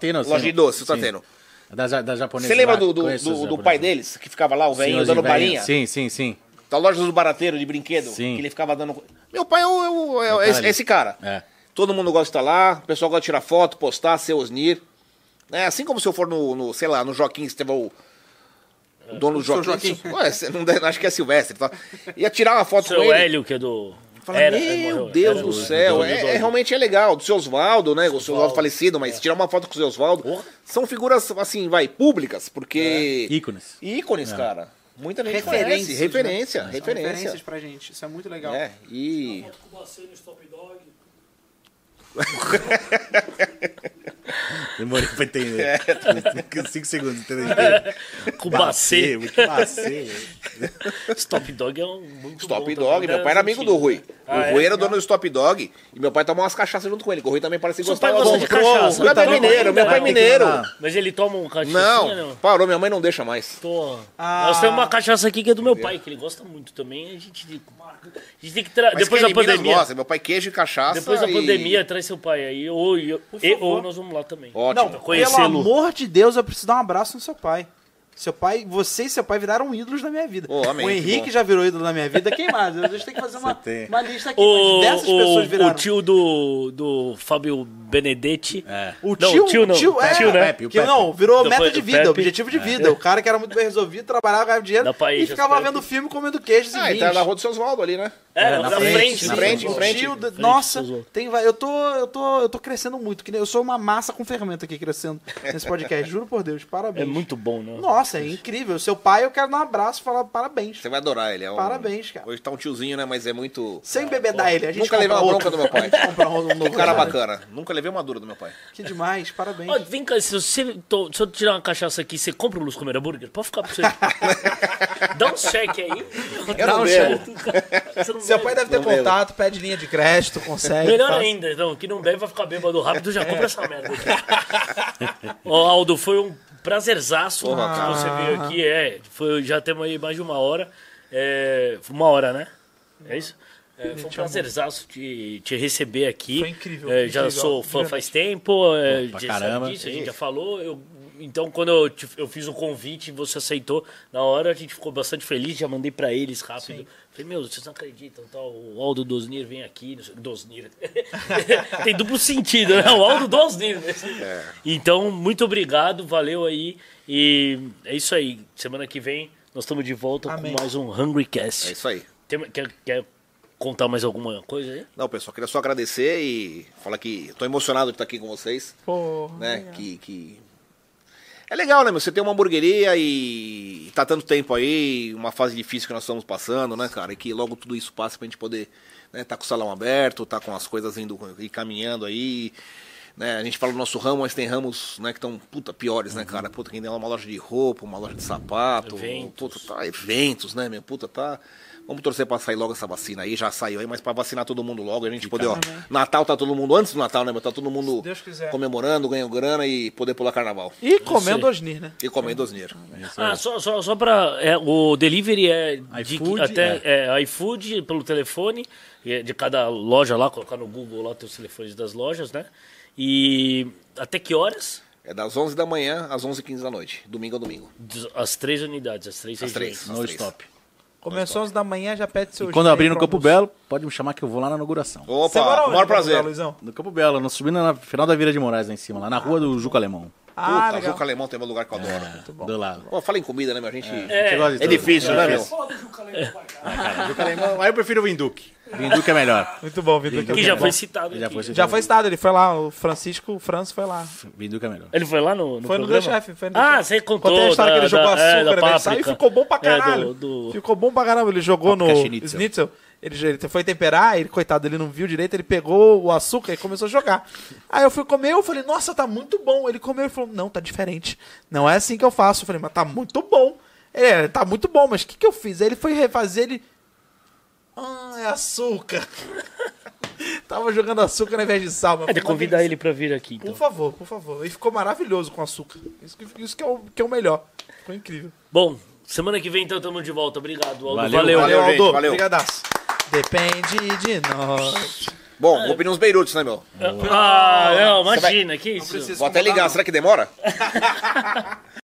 Tendo, assim. Loja de doce, o sim. Tateno. Da, da japonesa. Você lembra do, do, do- do pai deles, que ficava lá, o velhinho, dando balinha? Sim, sim, sim. Da loja dos barateiros de brinquedo, Sim. que ele ficava dando... Meu pai é, o- é o- é cara esse, cara. É. Todo mundo gosta de estar lá, o pessoal gosta de tirar foto, postar, ser Osnir. É, assim como se eu for no, no, sei lá, no Joaquim, se tiver o, dono do Joaquim. Joaquim. Ué, não deve- acho que é Silvestre. Tá? Ia tirar uma foto Seu com ele. Hélio, que é do. Fala, era, meu é, morreu, Deus era do céu, do- é, do- é realmente é legal. Do seu Oswaldo, né? O seu Oswaldo falecido, mas tirar uma foto com o seu Oswaldo. Porra. São figuras, assim, vai, públicas, porque. Ícones. Ícones, cara. Muita gente Referências. conhece. né? Referência, São referência. referências pra gente. Isso é muito legal. É, e. Com você no Stop Dog. (laughs) Demorei pra entender. É. Cinco segundos, entendeu? (laughs) Com o Bacê. muito bacê. Stop Dog é um muito Stop bom Dog, meu pai era amigo do Rui. Ah, o é? Rui era dono do Stop Dog e meu pai tomava umas cachaças junto com ele. O Rui também parece gostar pai gosta de cachaça. Meu pai é Toma mineiro, meu pai é mineiro. Mas ele toma um cachaça? Não, parou, minha mãe não deixa mais. Tô. Ah. Nós temos uma cachaça aqui que é do meu pai, que ele gosta muito também. A gente, a gente tem que tra... Mas depois da é pandemia. gosta, meu pai queijo e cachaça. Depois da e- pandemia, traz seu pai aí. Ou, e- e- favor. ou nós vamos lá também. Ótimo. Não, pelo amor de Deus, eu preciso dar um abraço no seu pai. Seu pai, você e seu pai viraram ídolos na minha vida. Oh, amém, o que Henrique já virou ídolo na minha vida. Quem mais? A gente tem que fazer uma, tem. uma lista aqui. O, dessas pessoas o, viraram. o tio do, do Fábio Benedetti. É. O Não, tio, o tio não. tio, é, Tio, né? Pepe, o que não, virou Depois meta de vida, objetivo de vida. O cara que era muito bem resolvido, trabalhava, ganhava dinheiro e ficava vendo filme comendo queijos e Ah, e vinhos. tá na rua do seu Oswaldo ali, né? É, É, na, na frente. frente, na frente, em frente. tio da- Frente, nossa, tem, vai- eu tô, eu tô, eu tô crescendo muito, que nem- eu sou uma massa com fermento aqui crescendo nesse podcast, juro por Deus, parabéns. É muito bom, né? Nossa, é incrível. Seu pai, eu quero dar um abraço e falar parabéns. Você vai adorar ele. É um... Parabéns, cara. Hoje tá um tiozinho, né? Mas é muito. Sem bebedar ele, a gente Nunca levei uma outro. bronca do meu pai. (laughs) Um novo Um cara bacana. Nunca levei uma dura do meu pai. Que demais, parabéns. Ó, vem cá, se, você, to- se eu tirar uma cachaça aqui, você compra o Luz Comer Hambúrguer? Pode ficar pra você. (laughs) Dá um cheque aí. Eu Dá não um bebo. Você não Seu pai deve ter Não contato, pede linha de crédito, consegue. Melhor faz. ainda, então, que não bebe vai ficar bêbado rápido, já compra essa merda aqui. (laughs) Ó, Aldo, foi um prazerzaço Porra, que cara. você veio aqui. É, foi, já temos aí mais de uma hora. É, uma hora, né? É isso? É, foi um prazerzaço te, te receber aqui. Foi incrível, É, já incrível, sou fã faz tempo. É, pra já caramba. sabe disso, a gente já falou. Eu, então, quando eu, te- eu fiz o convite e você aceitou, na hora a gente ficou bastante feliz. Já mandei pra eles rápido. Falei, meu, vocês não acreditam, tal, o Aldo Dosnir vem aqui. não sei- Dosnir. (laughs) Tem duplo sentido, né? O Aldo Dosnir. né? Então, muito obrigado, valeu aí. E é isso aí. Semana que vem nós estamos de volta Amém. com mais um Hungry É Cast. isso aí. Tem- quer, quer contar mais alguma coisa aí? Não, pessoal, queria só agradecer e falar que tô emocionado de estar aqui com vocês. Pô, né? Que, que. É legal, né, meu? Você tem uma hamburgueria e tá tanto tempo aí, uma fase difícil que nós estamos passando, né, cara? E que logo tudo isso passa pra gente poder, né, tá com o salão aberto, tá com as coisas indo e caminhando aí. Né, a gente fala do nosso ramo, mas tem ramos né, que estão puta piores, né, cara? Puta, quem tem uma loja de roupa, uma loja de sapato, Eventos. puta, tá, eventos, né, meu? Puta, tá. Vamos torcer pra sair logo essa vacina aí, já saiu aí, mas pra vacinar todo mundo logo, a gente poder, ó. Natal tá todo mundo, antes do Natal, né, meu? Tá todo mundo comemorando, ganhando grana e poder pular carnaval. E comendo Osnir, né? E comendo os dinheiro. Ah, só, só, só pra. É, o delivery é de, iFood, até é. iFood pelo telefone, é de cada loja lá, colocar no Google lá tem os telefones das lojas, né? E até que horas? É das 11 da manhã às 11h15 da noite, domingo a domingo. As três unidades, as três As três. regiões. As No três. stop. Começou às 11 da manhã, já pede seu E quando abrir no Campo almoço. Belo, pode me chamar que eu vou lá na inauguração. Opa, maior prazer. No Campo Belo, nós subindo na final da Vila de Moraes lá em cima, lá na rua do Juca Alemão. Ah, Puta, legal. Juca Alemão tem um lugar que eu adoro. Do lado. Pô, fala em comida, né, meu? A gente... É. Você gosta de É tudo? difícil, né, meu? Foda vai, cara. Cara, Juca Alemão. Aí eu prefiro o Vinduque. Vinduque é melhor. Muito bom, Vitor. Que já foi citado Já aqui. foi, Já foi citado, ele foi lá, o Francisco, o Franz foi lá. Vinduque é melhor. Ele foi lá no, no Foi no programa? The Chef, foi no Ah, você contou. Contei a história da, que ele jogou da, açúcar, é, da? Ele saiu e ficou bom pra É, caralho. do- do- Ficou bom pra caramba. Ele jogou no schnitzel. schnitzel. Ele, ele foi temperar, ele, coitado, ele não viu direito, ele pegou o açúcar e começou a jogar. Aí eu fui comer, eu falei, nossa, tá muito bom. Ele comeu e falou, não, tá diferente. Não é assim que eu faço. Eu falei, mas tá muito bom. Ele, "É, tá muito bom, mas o que, que eu fiz? Aí ele foi refazer, ele... Ah, é açúcar. (laughs) Tava jogando açúcar ao invés de sal. mas É convidar ele pra vir aqui, Por então. favor, por favor. E ficou maravilhoso com açúcar. Isso que, isso que, é, o, que é o melhor. Ficou incrível. Bom, semana que vem então tamo de volta. Obrigado, Aldo. Valeu, Valeu. valeu. Gente, Aldo. valeu. Obrigadaço. Depende de nós. Bom, vou pedir uns beirutes, né, meu? Ah, não, imagina, que isso? Vou até ligar, será que demora? (laughs)